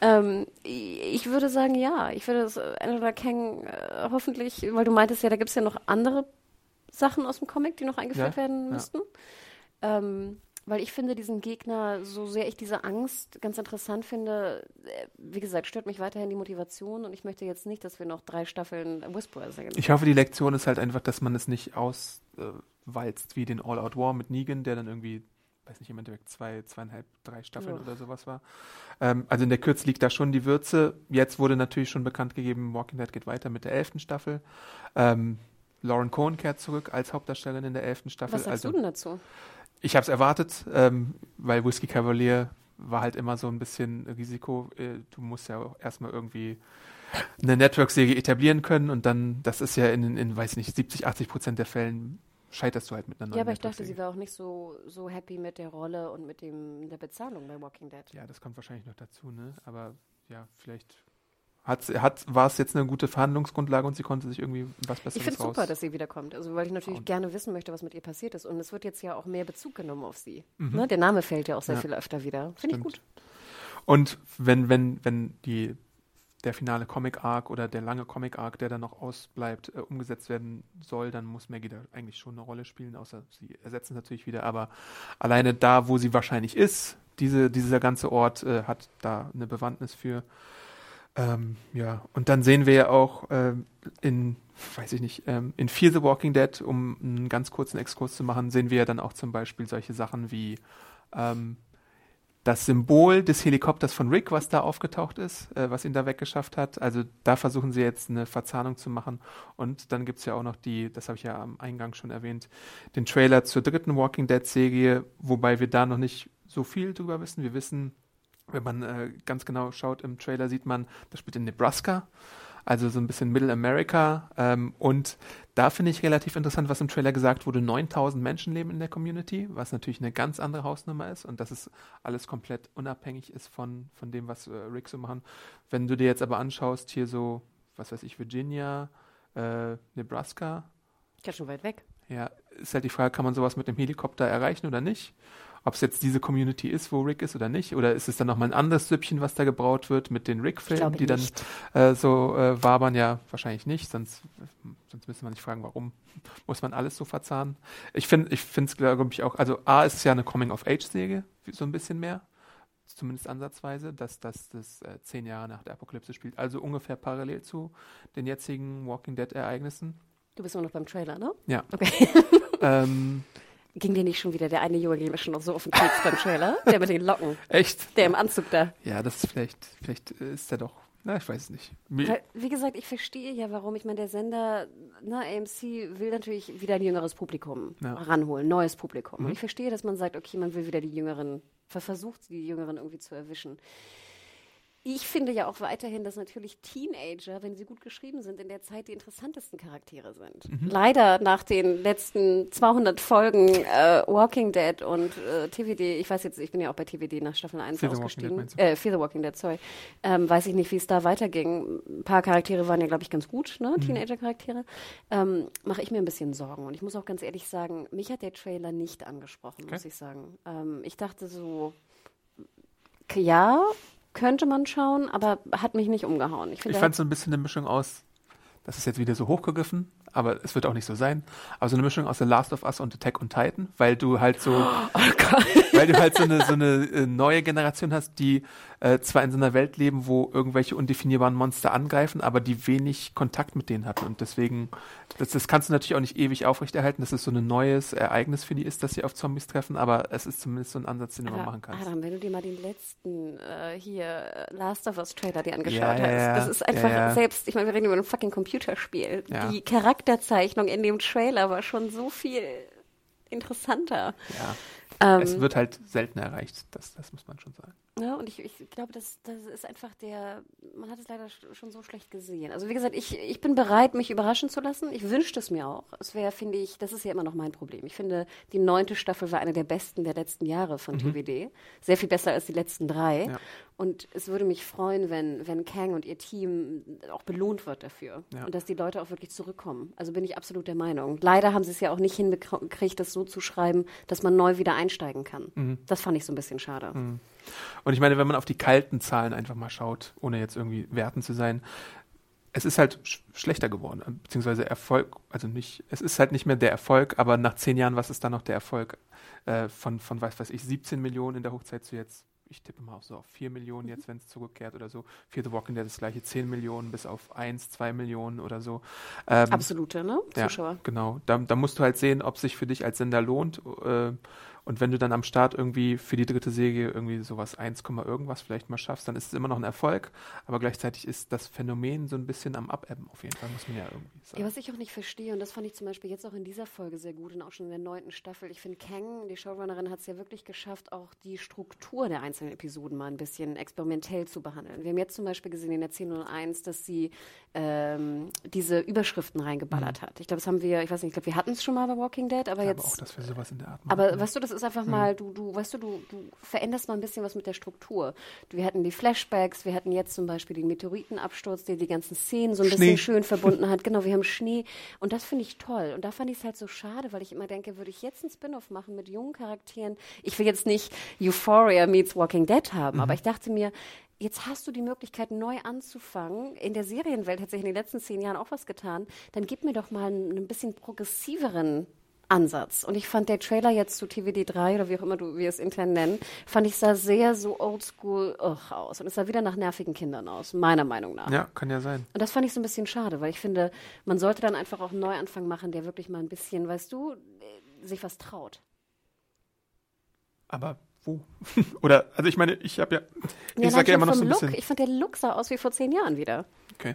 Ähm, ich würde sagen, ja. Ich würde das äh, Angela Kang äh, hoffentlich, weil du meintest ja, da gibt es ja noch andere Sachen aus dem Comic, die noch eingeführt Ja, werden ja. müssten. Ähm, weil ich finde diesen Gegner, so sehr ich diese Angst ganz interessant finde, äh, wie gesagt, stört mich weiterhin die Motivation und ich möchte jetzt nicht, dass wir noch drei Staffeln Whisperer sehen. Ich hoffe, die Lektion ist halt einfach, dass man es nicht auswalzt wie den All-Out War mit Negan, der dann irgendwie, weiß nicht, im Endeffekt zwei, zweieinhalb, drei Staffeln Ja. oder sowas war. Ähm, also in der Kürze liegt da schon die Würze. Jetzt wurde natürlich schon bekannt gegeben, Walking Dead geht weiter mit der elften Staffel. Ähm, Lauren Cohen kehrt zurück als Hauptdarstellerin in der elften Staffel. Was sagst also, du denn dazu? Ich habe es erwartet, ähm, weil Whiskey Cavalier war halt immer so ein bisschen Risiko. Äh, du musst ja auch erstmal irgendwie eine Network-Serie etablieren können und dann, das ist ja in, in weiß nicht, 70, 80 Prozent der Fällen scheiterst du halt mit einer neuen Ja, aber ich dachte, sie war auch nicht so, so happy mit der Rolle und mit dem, der Bezahlung bei Walking Dead. Ja, das kommt wahrscheinlich noch dazu, ne? Aber ja, vielleicht hat, hat, war es jetzt eine gute Verhandlungsgrundlage und sie konnte sich irgendwie was Besseres Ich finde es super, dass sie wiederkommt. Also, weil ich natürlich Und- gerne wissen möchte, was mit ihr passiert ist. Und es wird jetzt ja auch mehr Bezug genommen auf sie. Mhm. Ne? Der Name fällt ja auch sehr Ja. viel öfter wieder. Finde ich gut. Und wenn, wenn, wenn die, der finale Comic-Arc oder der lange Comic-Arc, der dann noch ausbleibt, äh, umgesetzt werden soll, dann muss Maggie da eigentlich schon eine Rolle spielen, außer sie ersetzen es natürlich wieder. Aber alleine da, wo sie wahrscheinlich ist, diese, dieser ganze Ort äh, hat da eine Bewandtnis für. Ähm, ja, und dann sehen wir ja auch ähm, in, weiß ich nicht, ähm, in Fear the Walking Dead, um einen ganz kurzen Exkurs zu machen, sehen wir ja dann auch zum Beispiel solche Sachen wie ähm, das Symbol des Helikopters von Rick, was da aufgetaucht ist, äh, was ihn da weggeschafft hat. Also da versuchen sie jetzt eine Verzahnung zu machen. Und dann gibt's ja auch noch die, das habe ich ja am Eingang schon erwähnt, den Trailer zur dritten Walking Dead-Serie, wobei wir da noch nicht so viel drüber wissen. Wir wissen, wenn man äh, ganz genau schaut im Trailer, sieht man, das spielt in Nebraska. Also so ein bisschen Middle America. Ähm, und da finde ich relativ interessant, was im Trailer gesagt wurde. 9000 Menschen leben in der Community, was natürlich eine ganz andere Hausnummer ist und dass es alles komplett unabhängig ist von, von dem, was äh, Rick so machen. Wenn du dir jetzt aber anschaust, hier so, was weiß ich, Virginia, äh, Nebraska, Ganz schon weit weg. ja, ist halt die Frage, kann man sowas mit dem Helikopter erreichen oder nicht? Ob es jetzt diese Community ist, wo Rick ist oder nicht? Oder ist es dann nochmal ein anderes Süppchen, was da gebraut wird mit den Rick-Filmen, die dann nicht. äh, so äh, wabern? Ja, wahrscheinlich nicht. Sonst, sonst müsste man sich fragen, warum muss man alles so verzahnen? Ich finde ich finde es, glaube ich, auch, also A ist ja eine Coming-of-Age-Serie, so ein bisschen mehr. Zumindest ansatzweise, dass, dass das äh, zehn Jahre nach der Apokalypse spielt. Also ungefähr parallel zu den jetzigen Walking Dead-Ereignissen. Du bist immer noch beim Trailer, ne? Ja. Okay. Ähm, Ging dir nicht schon wieder der eine Junge, ging mir schon noch so auf den Keks beim Trailer? Der mit den Locken. echt? Der im Anzug da. Ja, das ist vielleicht, vielleicht ist er doch, na, ich weiß es nicht. Weil, wie gesagt, ich verstehe ja, warum. Ich meine, der Sender, na, AMC will natürlich wieder ein jüngeres Publikum Ja. ranholen, neues Publikum. Mhm. Und ich verstehe, dass man sagt, okay, man will wieder die Jüngeren, ver- versucht die Jüngeren irgendwie zu erwischen. Ich finde ja auch weiterhin, dass natürlich Teenager, wenn sie gut geschrieben sind, in der Zeit die interessantesten Charaktere sind. Mhm. Leider nach den letzten 200 Folgen äh, Walking Dead und äh, TVD, ich weiß jetzt, ich bin ja auch bei TVD nach Staffel 1 Fear the ausgestiegen. du? Äh, Fear the Walking Dead, sorry. Ähm, weiß ich nicht, wie es da weiterging. Ein paar Charaktere waren ja, glaube ich, ganz gut, Mhm. ne? Teenager-Charaktere. Ähm, Mache ich mir ein bisschen Sorgen. Und ich muss auch ganz ehrlich sagen, mich hat der Trailer nicht angesprochen, Okay. muss ich sagen. Ähm, ich dachte so, ja, könnte man schauen, aber hat mich nicht umgehauen. Ich, ich fand so ein bisschen eine Mischung aus, das ist jetzt wieder so hochgegriffen, aber es wird auch nicht so sein, aber so eine Mischung aus The Last of Us und Attack on Titan, weil du halt so, weil du halt so eine, so eine äh, neue Generation hast, die äh, zwar in so einer Welt leben, wo irgendwelche undefinierbaren Monster angreifen, aber die wenig Kontakt mit denen hatten und deswegen, das, das kannst du natürlich auch nicht ewig aufrechterhalten, dass es so ein neues Ereignis für die ist, dass sie auf Zombies treffen, aber es ist zumindest so ein Ansatz, den du mal aber, machen kannst. Adam, wenn du dir mal den letzten äh, hier äh, Last of Us Trailer dir angeschaut Ja, hast, ja. das ist einfach Ja, selbst, ich meine, wir reden über ein fucking Computerspiel. Die Charakterzeichnung in dem Trailer war schon so viel interessanter. Ja. Ähm, Es wird halt selten erreicht, das, das muss man schon sagen. Ja, und ich, ich glaube, das, das ist einfach der, man hat es leider schon so schlecht gesehen. Also wie gesagt, ich, ich bin bereit, mich überraschen zu lassen. Ich wünschte es mir auch. Es wäre, finde ich, das ist ja immer noch mein Problem. Ich finde, die neunte Staffel war eine der besten der letzten Jahre von mhm. TVD. Sehr viel besser als die letzten drei. Ja. Und es würde mich freuen, wenn, wenn Kang und ihr Team auch belohnt wird dafür. Ja. Und dass die Leute auch wirklich zurückkommen. Also bin ich absolut der Meinung. Leider haben sie es ja auch nicht hingekriegt, das so zu schreiben, dass man neu wieder einsteigen kann. Mhm. Das fand ich so ein bisschen schade. Mhm. Und ich meine, wenn man auf die kalten Zahlen einfach mal schaut, ohne jetzt irgendwie werten zu sein, es ist halt sch schlechter geworden, beziehungsweise Erfolg, also nicht, es ist halt nicht mehr der Erfolg, aber nach zehn Jahren, was ist dann noch der Erfolg äh, von, von, was weiß ich, 17 Millionen in der Hochzeit zu jetzt, ich tippe mal auf so auf 4 Millionen jetzt, wenn es zurückkehrt oder so. Fear the Walking Dead das gleiche, 10 Millionen bis auf 1, 2 Millionen oder so. Ähm, Absolute, ne? Zuschauer. Ja, genau. Da, da musst du halt sehen, ob sich für dich als Sender lohnt. Äh, und wenn du dann am Start irgendwie für die dritte Serie irgendwie sowas 1, irgendwas vielleicht mal schaffst, dann ist es immer noch ein Erfolg. Aber gleichzeitig ist das Phänomen so ein bisschen am Abebben auf jeden Fall, muss man ja irgendwie sagen. Ja, was ich auch nicht verstehe, und das fand ich zum Beispiel jetzt auch in dieser Folge sehr gut und auch schon in der neunten Staffel. Ich finde, Kang, die Showrunnerin, hat es ja wirklich geschafft, auch die Struktur der einzelnen Episoden mal ein bisschen experimentell zu behandeln. Wir haben jetzt zum Beispiel gesehen in der 10.01, dass sie ähm, diese Überschriften reingeballert mhm. hat. Ich glaube, das haben wir, ich weiß nicht, ich glaube, wir hatten es schon mal bei Walking Dead, aber ich jetzt. auch, dass wir sowas in der Art machen. Aber weißt du, das ist einfach mhm. mal, du, du, weißt du, du, du veränderst mal ein bisschen was mit der Struktur. Wir hatten die Flashbacks, wir hatten jetzt zum Beispiel den Meteoritenabsturz, der die ganzen Szenen so ein Schnee. bisschen schön verbunden hat. Genau, wir haben Schnee. Und das finde ich toll. Und da fand ich es halt so schade, weil ich immer denke, würde ich jetzt einen Spin-off machen mit jungen Charakteren. Ich will jetzt nicht Euphoria meets Walking Dead haben, mhm. aber ich dachte mir, jetzt hast du die Möglichkeit, neu anzufangen. In der Serienwelt hat sich in den letzten zehn Jahren auch was getan. Dann gib mir doch mal einen, ein bisschen progressiveren Ansatz. Und ich fand der Trailer jetzt zu TVD 3 oder wie auch immer du wir es intern nennen, fand ich sah sehr so oldschool aus. Und es sah wieder nach nervigen Kindern aus, meiner Meinung nach. Ja, kann ja sein. Und das fand ich so ein bisschen schade, weil ich finde, man sollte dann einfach auch einen Neuanfang machen, der wirklich mal ein bisschen, weißt du, sich was traut. Aber wo? oder, also ich meine, ich habe ja, ich ja, sage ja immer noch so ein Look. bisschen. Ich fand der Look sah aus wie vor zehn Jahren wieder. Okay.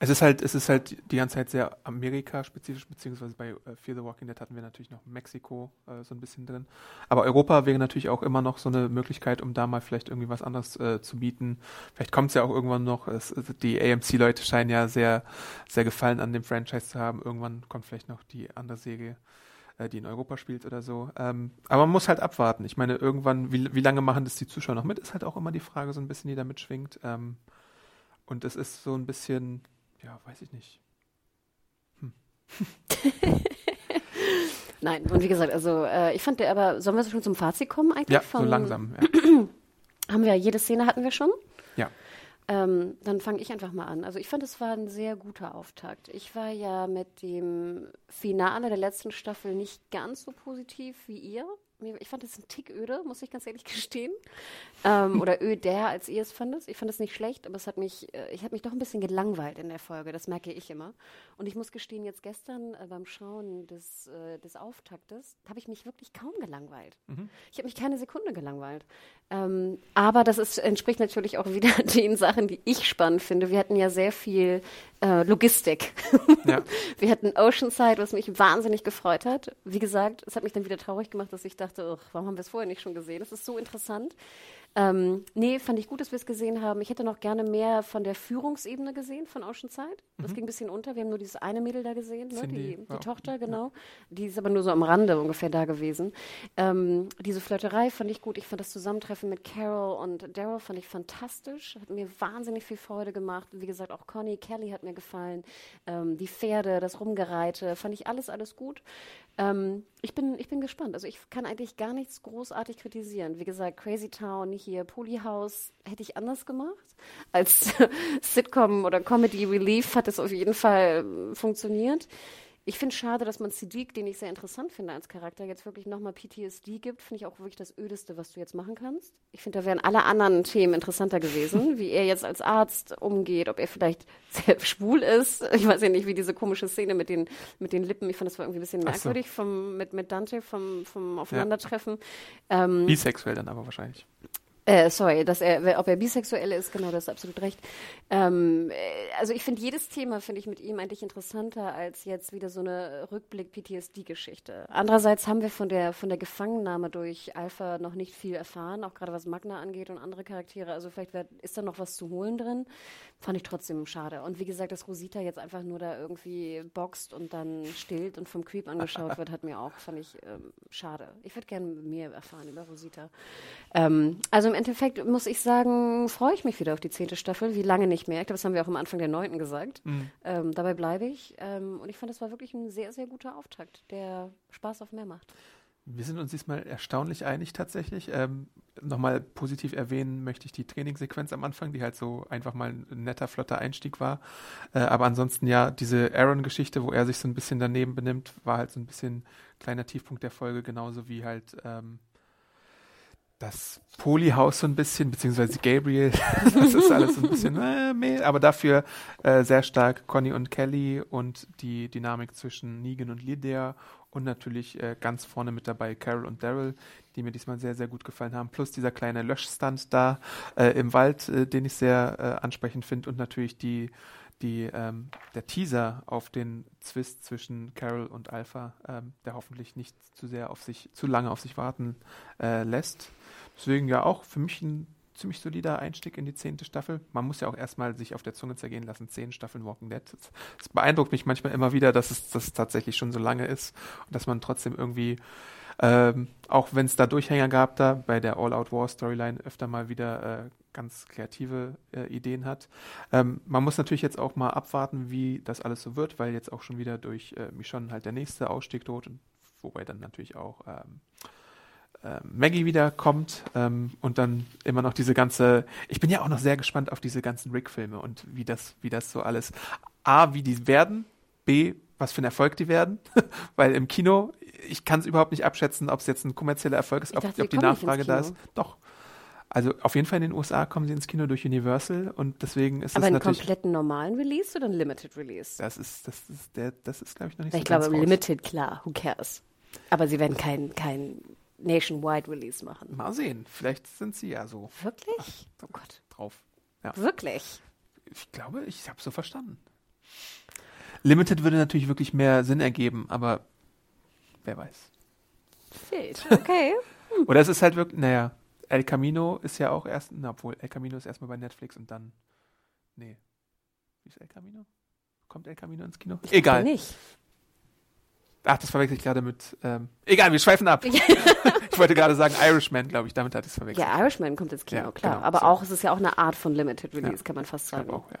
Es ist halt, es ist halt die ganze Zeit sehr Amerika-spezifisch, beziehungsweise bei äh, Fear the Walking Dead hatten wir natürlich noch Mexiko äh, so ein bisschen drin. Aber Europa wäre natürlich auch immer noch so eine Möglichkeit, um da mal vielleicht irgendwie was anderes äh, zu bieten. Vielleicht kommt es ja auch irgendwann noch. Es, die AMC-Leute scheinen ja sehr, sehr gefallen an dem Franchise zu haben. Irgendwann kommt vielleicht noch die andere Serie äh, die in Europa spielt oder so. Ähm, aber man muss halt abwarten. Ich meine, irgendwann, wie, wie lange machen das die Zuschauer noch mit, ist halt auch immer die Frage so ein bisschen, die da mitschwingt. Ähm, und es ist so ein bisschen, ja, weiß ich nicht. Hm. Nein, und wie gesagt, also äh, ich fand der aber, sollen wir schon zum Fazit kommen eigentlich? Ja, von, so langsam, ja. haben wir, jede Szene hatten wir schon. Ja. Ähm, dann fange ich einfach mal an. Also ich fand, es war ein sehr guter Auftakt. Ich war ja mit dem Finale der letzten Staffel nicht ganz so positiv wie ihr ich fand es ein Tick öde, muss ich ganz ehrlich gestehen. Ähm, oder öder, als ihr es fandet. Ich fand es nicht schlecht, aber es hat mich, äh, ich habe mich doch ein bisschen gelangweilt in der Folge, das merke ich immer. Und ich muss gestehen, jetzt gestern äh, beim Schauen des, äh, des Auftaktes habe ich mich wirklich kaum gelangweilt. Mhm. Ich habe mich keine Sekunde gelangweilt. Ähm, aber das ist, entspricht natürlich auch wieder den Sachen, die ich spannend finde. Wir hatten ja sehr viel äh, Logistik. Ja. Wir hatten Oceanside, was mich wahnsinnig gefreut hat. Wie gesagt, es hat mich dann wieder traurig gemacht, dass ich dachte, oh, warum haben wir es vorher nicht schon gesehen? Das ist so interessant. Ähm, nee, fand ich gut, dass wir es gesehen haben. Ich hätte noch gerne mehr von der Führungsebene gesehen von Oceanside. Das mhm. ging ein bisschen unter. Wir haben nur dieses eine Mädel da gesehen, ne? die, die ja. Tochter, genau. Ja. Die ist aber nur so am Rande ungefähr da gewesen. Ähm, diese Flirterei fand ich gut. Ich fand das Zusammentreffen mit Carol und Daryl fand ich fantastisch. Hat mir wahnsinnig viel Freude gemacht. Wie gesagt, auch Connie Kelly hat mir gefallen. Ähm, die Pferde, das Rumgereite, fand ich alles, alles gut. Ähm, ich, bin, ich bin gespannt. Also ich kann eigentlich gar nichts großartig kritisieren. Wie gesagt, Crazy Town, hier Polyhouse hätte ich anders gemacht. Als Sitcom oder Comedy Relief hat es auf jeden Fall äh, funktioniert. Ich finde es schade, dass man Siddiq, den ich sehr interessant finde als Charakter, jetzt wirklich nochmal PTSD gibt. Finde ich auch wirklich das Ödeste, was du jetzt machen kannst. Ich finde, da wären alle anderen Themen interessanter gewesen, wie er jetzt als Arzt umgeht, ob er vielleicht sehr schwul ist. Ich weiß ja nicht, wie diese komische Szene mit den, mit den Lippen, ich fand das war irgendwie ein bisschen merkwürdig so. vom, mit, mit Dante vom, vom Aufeinandertreffen. Ja. Ähm, Bisexuell dann aber wahrscheinlich. Äh, sorry, dass er, ob er bisexuell ist, genau, das ist absolut recht. Ähm, äh, also ich finde jedes Thema finde ich mit ihm eigentlich interessanter als jetzt wieder so eine Rückblick-PTSD-Geschichte. Andererseits haben wir von der von der Gefangennahme durch Alpha noch nicht viel erfahren, auch gerade was Magna angeht und andere Charaktere. Also vielleicht wär, ist da noch was zu holen drin. Fand ich trotzdem schade. Und wie gesagt, dass Rosita jetzt einfach nur da irgendwie boxt und dann stillt und vom Creep angeschaut wird, hat mir auch, fand ich ähm, schade. Ich würde gerne mehr erfahren über Rosita. Ähm, also im Endeffekt muss ich sagen, freue ich mich wieder auf die zehnte Staffel. Wie lange nicht mehr? Ich glaube, das haben wir auch am Anfang der neunten gesagt. Mhm. Ähm, dabei bleibe ich. Ähm, und ich fand, das war wirklich ein sehr, sehr guter Auftakt, der Spaß auf mehr macht. Wir sind uns diesmal erstaunlich einig tatsächlich. Ähm, Nochmal positiv erwähnen möchte ich die Trainingssequenz am Anfang, die halt so einfach mal ein netter, flotter Einstieg war. Äh, aber ansonsten ja, diese Aaron-Geschichte, wo er sich so ein bisschen daneben benimmt, war halt so ein bisschen kleiner Tiefpunkt der Folge, genauso wie halt ähm, das Polyhaus so ein bisschen, beziehungsweise Gabriel, das ist alles so ein bisschen, äh, meh, aber dafür äh, sehr stark Conny und Kelly und die Dynamik zwischen Negan und Lydia und natürlich äh, ganz vorne mit dabei Carol und Daryl, die mir diesmal sehr, sehr gut gefallen haben. Plus dieser kleine Löschstand da äh, im Wald, äh, den ich sehr äh, ansprechend finde. Und natürlich die, die, ähm, der Teaser auf den Zwist zwischen Carol und Alpha, ähm, der hoffentlich nicht zu sehr auf sich, zu lange auf sich warten äh, lässt. Deswegen ja auch für mich ein ziemlich solider Einstieg in die zehnte Staffel. Man muss ja auch erstmal sich auf der Zunge zergehen lassen, zehn Staffeln Walking Dead. Es beeindruckt mich manchmal immer wieder, dass es das tatsächlich schon so lange ist und dass man trotzdem irgendwie, ähm, auch wenn es da Durchhänger gab, da bei der All-Out-War-Storyline öfter mal wieder äh, ganz kreative äh, Ideen hat. Ähm, man muss natürlich jetzt auch mal abwarten, wie das alles so wird, weil jetzt auch schon wieder durch äh, Michonne halt der nächste Ausstieg droht, wobei dann natürlich auch ähm, äh, Maggie wiederkommt ähm, und dann immer noch diese ganze. Ich bin ja auch noch sehr gespannt auf diese ganzen Rick-Filme und wie das, wie das so alles. A, wie die werden, B, was für ein Erfolg die werden, weil im Kino, ich kann es überhaupt nicht abschätzen, ob es jetzt ein kommerzieller Erfolg ist, ob, dachte, ob die Nachfrage da ist. Doch. Also auf jeden Fall in den USA kommen sie ins Kino durch Universal und deswegen ist Aber das natürlich. Aber einen kompletten normalen Release oder einen Limited Release? Das ist, das ist der, das ist glaube ich noch nicht ich so glaube, ganz Limited, klar, who cares? Aber sie werden kein, kein Nationwide Release machen. Mal sehen, vielleicht sind sie ja so. Wirklich? Ach, oh Gott. Drauf. Ja. Wirklich? Ich glaube, ich habe so verstanden. Limited würde natürlich wirklich mehr Sinn ergeben, aber wer weiß. Wild, okay. Hm. Oder es ist halt wirklich, naja, El Camino ist ja auch erst, na, obwohl El Camino ist erstmal bei Netflix und dann, nee. Wie ist El Camino? Kommt El Camino ins Kino? Ich Egal. Nicht. Ach, das verwechsel ich gerade mit. Ähm, egal, wir schweifen ab. ich wollte gerade sagen Irishman, glaube ich. Damit hatte ich es verwechselt. Ja, Irishman kommt ins Kino, ja, klar. Genau, Aber so. auch, es ist ja auch eine Art von Limited Release, ja, kann man fast sagen. Auch, ja.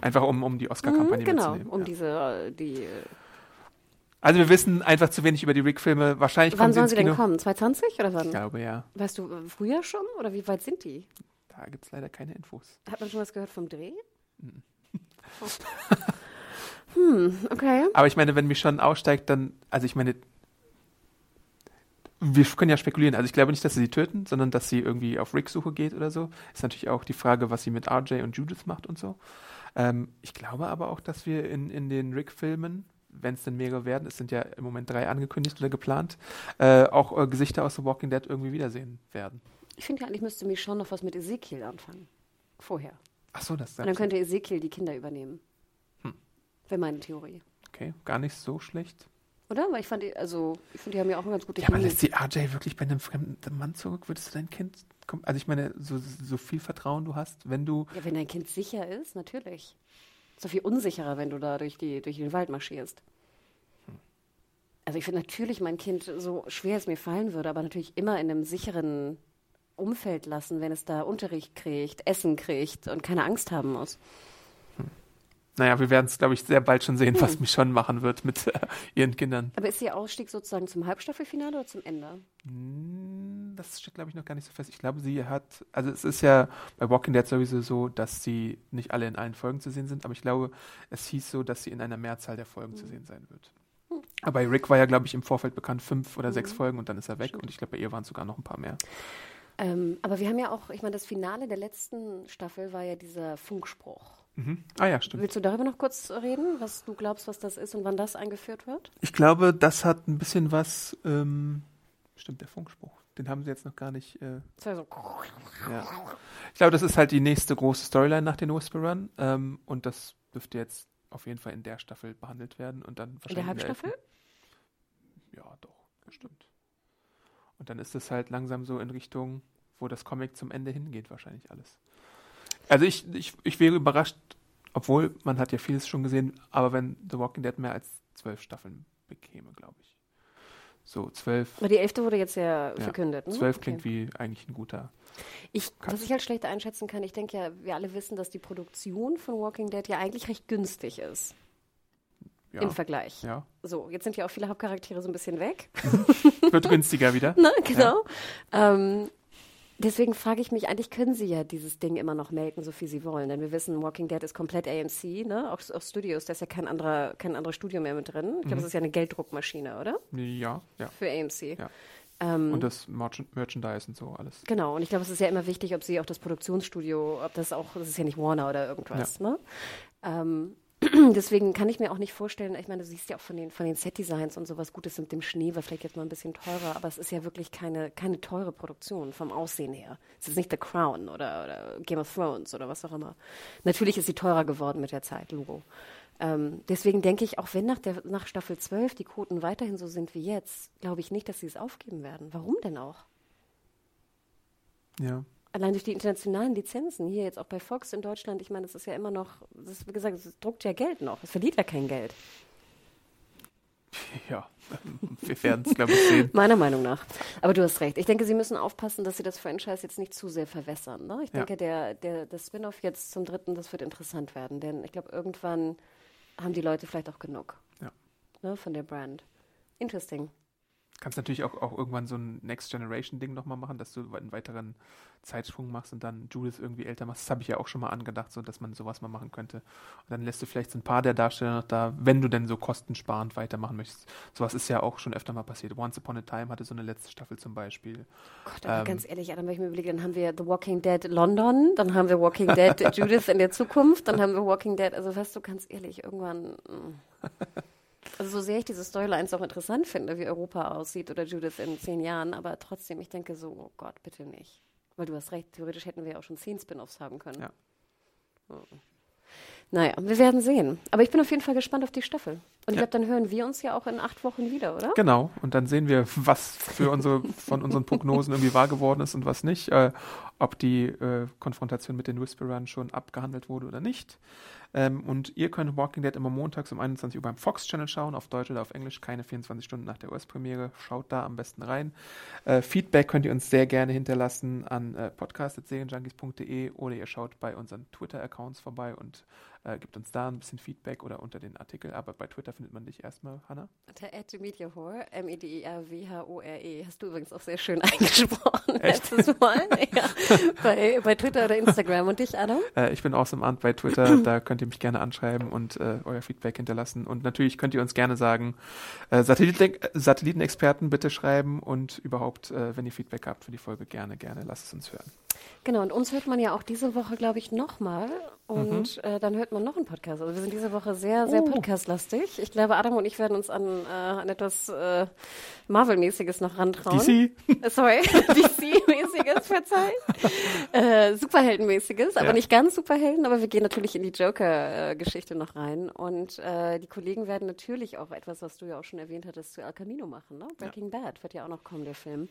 Einfach um, um die Oscar-Kampagne mhm, Genau, um diese, die. Äh, also wir wissen einfach zu wenig über die Rick-Filme. Wahrscheinlich wann sollen sie denn kommen? 2020 oder wann? Ich glaube ja. Weißt du, früher schon oder wie weit sind die? Da gibt es leider keine Infos. Hat man schon was gehört vom Dreh? Mhm. Oh. hm, okay. Aber ich meine, wenn mich schon aussteigt, dann, also ich meine, wir können ja spekulieren. Also ich glaube nicht, dass sie sie töten, sondern dass sie irgendwie auf Rick-Suche geht oder so. Ist natürlich auch die Frage, was sie mit RJ und Judith macht und so. Ähm, ich glaube aber auch, dass wir in, in den Rick-Filmen, wenn es denn mehrere werden, es sind ja im Moment drei angekündigt oder geplant, äh, auch äh, Gesichter aus The Walking Dead irgendwie wiedersehen werden. Ich finde ja eigentlich müsste mich schon noch was mit Ezekiel anfangen. Vorher. Ach so, das Und dann könnte Ezekiel die Kinder übernehmen. Wäre meine Theorie. Okay, gar nicht so schlecht. Oder? Weil ich fand, die, also, ich finde, die haben ja auch eine ganz gute Ja, aber lässt die RJ wirklich bei einem fremden Mann zurück? Würdest du dein Kind, also ich meine, so, so viel Vertrauen du hast, wenn du. Ja, wenn dein Kind sicher ist, natürlich. So viel unsicherer, wenn du da durch, die, durch den Wald marschierst. Hm. Also ich finde natürlich mein Kind, so schwer es mir fallen würde, aber natürlich immer in einem sicheren Umfeld lassen, wenn es da Unterricht kriegt, Essen kriegt und keine Angst haben muss. Naja, wir werden es, glaube ich, sehr bald schon sehen, hm. was Michonne machen wird mit äh, ihren Kindern. Aber ist ihr Ausstieg sozusagen zum Halbstaffelfinale oder zum Ende? Hm, das steht, glaube ich, noch gar nicht so fest. Ich glaube, sie hat, also es ist ja bei Walking Dead sowieso so, dass sie nicht alle in allen Folgen zu sehen sind, aber ich glaube, es hieß so, dass sie in einer Mehrzahl der Folgen mhm. zu hm. sehen sein wird. Mhm. Aber bei Rick war ja, glaube ich, im Vorfeld bekannt fünf oder mhm. sechs Folgen und dann ist er weg Stimmt. und ich glaube, bei ihr waren es sogar noch ein paar mehr. Ähm, aber wir haben ja auch, ich meine, das Finale der letzten Staffel war ja dieser Funkspruch. Mhm. Ah ja, stimmt. Willst du darüber noch kurz reden, was du glaubst, was das ist und wann das eingeführt wird? Ich glaube, das hat ein bisschen was ähm, Stimmt, der Funkspruch. Den haben sie jetzt noch gar nicht. Äh, Das war so. ja. Ich glaube, das ist halt die nächste große Storyline nach den Whisperern. Ähm, und das dürfte jetzt auf jeden Fall in der Staffel behandelt werden. Und dann In wahrscheinlich der Halbstaffel? Ja, doch, bestimmt. Und dann ist es halt langsam so in Richtung, wo das Comic zum Ende hingeht, wahrscheinlich alles. Also ich, ich, ich wäre überrascht, obwohl man hat ja vieles schon gesehen, aber wenn The Walking Dead mehr als zwölf Staffeln bekäme, glaube ich. So, zwölf. Aber die elfte wurde jetzt ja, Ja, verkündet. Ne? Zwölf Okay. klingt wie eigentlich ein guter. Ich, was ich halt schlecht einschätzen kann, ich denke ja, wir alle wissen, dass die Produktion von Walking Dead ja eigentlich recht günstig ist Ja, im Vergleich. ja. So, jetzt sind ja auch viele Hauptcharaktere so ein bisschen weg. Wird günstiger wieder. ne? Genau. Ähm, deswegen frage ich mich, eigentlich können sie ja dieses Ding immer noch melken, so viel sie wollen. Denn wir wissen, Walking Dead ist komplett AMC, ne? Auch, auch Studios, da ist ja kein anderer, kein anderes Studio mehr mit drin. Ich glaube, das ist ja eine Gelddruckmaschine, oder? Ja, ja. Für AMC. Ja. Ähm, Und das Merchan- Merchandise und so alles. Genau, und ich glaube, es ist ja immer wichtig, ob sie auch das Produktionsstudio, ob das auch, das ist ja nicht Warner oder irgendwas, ne? Ähm, deswegen kann ich mir auch nicht vorstellen, ich meine, du siehst ja auch von den, von den Set-Designs und sowas Gutes mit dem Schnee, war vielleicht jetzt mal ein bisschen teurer, aber es ist ja wirklich keine, keine teure Produktion vom Aussehen her. Es ist nicht The Crown oder, oder Game of Thrones oder was auch immer. Natürlich ist sie teurer geworden mit der Zeit, Logo. Ähm, deswegen denke ich, auch wenn nach, der, nach Staffel 12 die Quoten weiterhin so sind wie jetzt, glaube ich nicht, dass sie es aufgeben werden. Warum denn auch? Ja. Allein durch die internationalen Lizenzen, hier jetzt auch bei Fox in Deutschland, ich meine, das ist ja immer noch, das ist, wie gesagt, es druckt ja Geld noch. Es verliert ja kein Geld. Ja. Wir werden es, glaube ich, sehen. Meiner Meinung nach. Aber du hast recht. Ich denke, sie müssen aufpassen, dass sie das Franchise jetzt nicht zu sehr verwässern. Ne? Ich Ja. denke, der, der, der Spin-off jetzt zum dritten, das wird interessant werden. Denn ich glaube, irgendwann haben die Leute vielleicht auch genug Ja. ne, von der Brand. Interesting. Kannst natürlich auch, auch irgendwann so ein Next Generation Ding nochmal machen, dass du einen weiteren Zeitsprung machst und dann Judith irgendwie älter machst. Das habe ich ja auch schon mal angedacht, so dass man sowas mal machen könnte. Und dann lässt du vielleicht so ein paar der Darsteller noch da, wenn du denn so kostensparend weitermachen möchtest. Sowas ist ja auch schon öfter mal passiert. Once Upon a Time hatte so eine letzte Staffel zum Beispiel. Gott, aber Ähm. ganz ehrlich, Adam, wenn ich mir überlege, dann haben wir The Walking Dead London, dann haben wir Walking Dead Judith in der Zukunft, dann haben wir Walking Dead, also weißt du, ganz ehrlich, irgendwann. Also so sehr ich diese Storylines auch interessant finde, wie Europa aussieht oder Judith in zehn Jahren, aber trotzdem, ich denke so, oh Gott, bitte nicht. Weil du hast recht, theoretisch hätten wir auch schon zehn Spin-offs haben können. Ja. Mhm. Naja, wir werden sehen. Aber ich bin auf jeden Fall gespannt auf die Staffel. Und ich Ja. glaube, dann hören wir uns ja auch in acht Wochen wieder, oder? Genau, und dann sehen wir, was für unsere, von unseren Prognosen irgendwie wahr geworden ist und was nicht. Äh, ob die äh, Konfrontation mit den Whisperern schon abgehandelt wurde oder nicht. Ähm, und ihr könnt Walking Dead immer montags um 21 Uhr beim Fox Channel schauen, auf Deutsch oder auf Englisch, keine 24 Stunden nach der US-Premiere. Schaut da am besten rein. Äh, Feedback könnt ihr uns sehr gerne hinterlassen an äh, podcast.serienjunkies.de oder ihr schaut bei unseren Twitter-Accounts vorbei und äh, gibt uns da ein bisschen Feedback oder unter den Artikel. Aber bei Twitter findet man dich erstmal, Hannah. Der Ed Mediahor, M-E-D-I-A-W-H-O-R-E. Hast du übrigens auch sehr schön eingesprochen letztes Mal. ja. bei, bei Twitter oder Instagram. Und dich, Adam? Äh, ich bin awesome Ant bei Twitter, da könnt ihr mich gerne anschreiben und äh, euer Feedback hinterlassen. Und natürlich könnt ihr uns gerne sagen, äh, Satelliten Satellitenexperten bitte schreiben und überhaupt, äh, wenn ihr Feedback habt für die Folge, gerne, gerne lasst es uns hören. Genau, und uns hört man ja auch diese Woche, glaube ich, nochmal. Und äh, dann hört man noch einen Podcast. Also wir sind diese Woche sehr, sehr podcastlastig. Ich glaube, Adam und ich werden uns an, äh, an etwas äh, Marvel-mäßiges noch rantrauen. DC? Äh, Sorry, DC-mäßiges, verzeiht. Äh, Superheldenmäßiges, aber Ja. nicht ganz Superhelden, aber wir gehen natürlich in die Joker-Geschichte noch rein. Und äh, die Kollegen werden natürlich auch etwas, was du ja auch schon erwähnt hattest, zu El Camino machen. Ne? Breaking Bad wird ja auch noch kommen, der Film.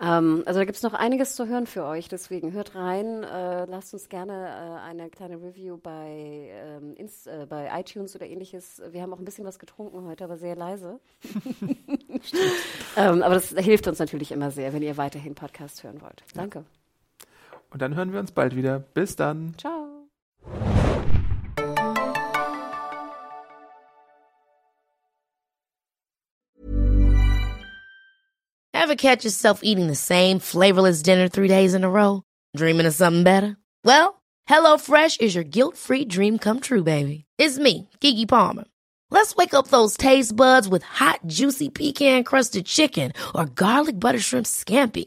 Ähm, also da gibt es noch einiges zu hören für euch, deswegen hört rein, äh, lasst uns gerne äh, eine kleine Review bei, ähm, Inst äh, bei iTunes oder ähnliches. Wir haben auch ein bisschen was getrunken heute, aber sehr leise. ähm, aber das hilft uns natürlich immer sehr, wenn ihr weiterhin Podcast hören wollt. Danke. Und dann hören wir uns bald wieder. Bis dann. Ciao. Ever catch yourself eating the same flavorless dinner three days in a row? Dreaming of something better? Well, HelloFresh is your guilt-free dream come true, baby. It's me, Kiki Palmer. Let's wake up those taste buds with hot, juicy pecan-crusted chicken or garlic butter shrimp scampi.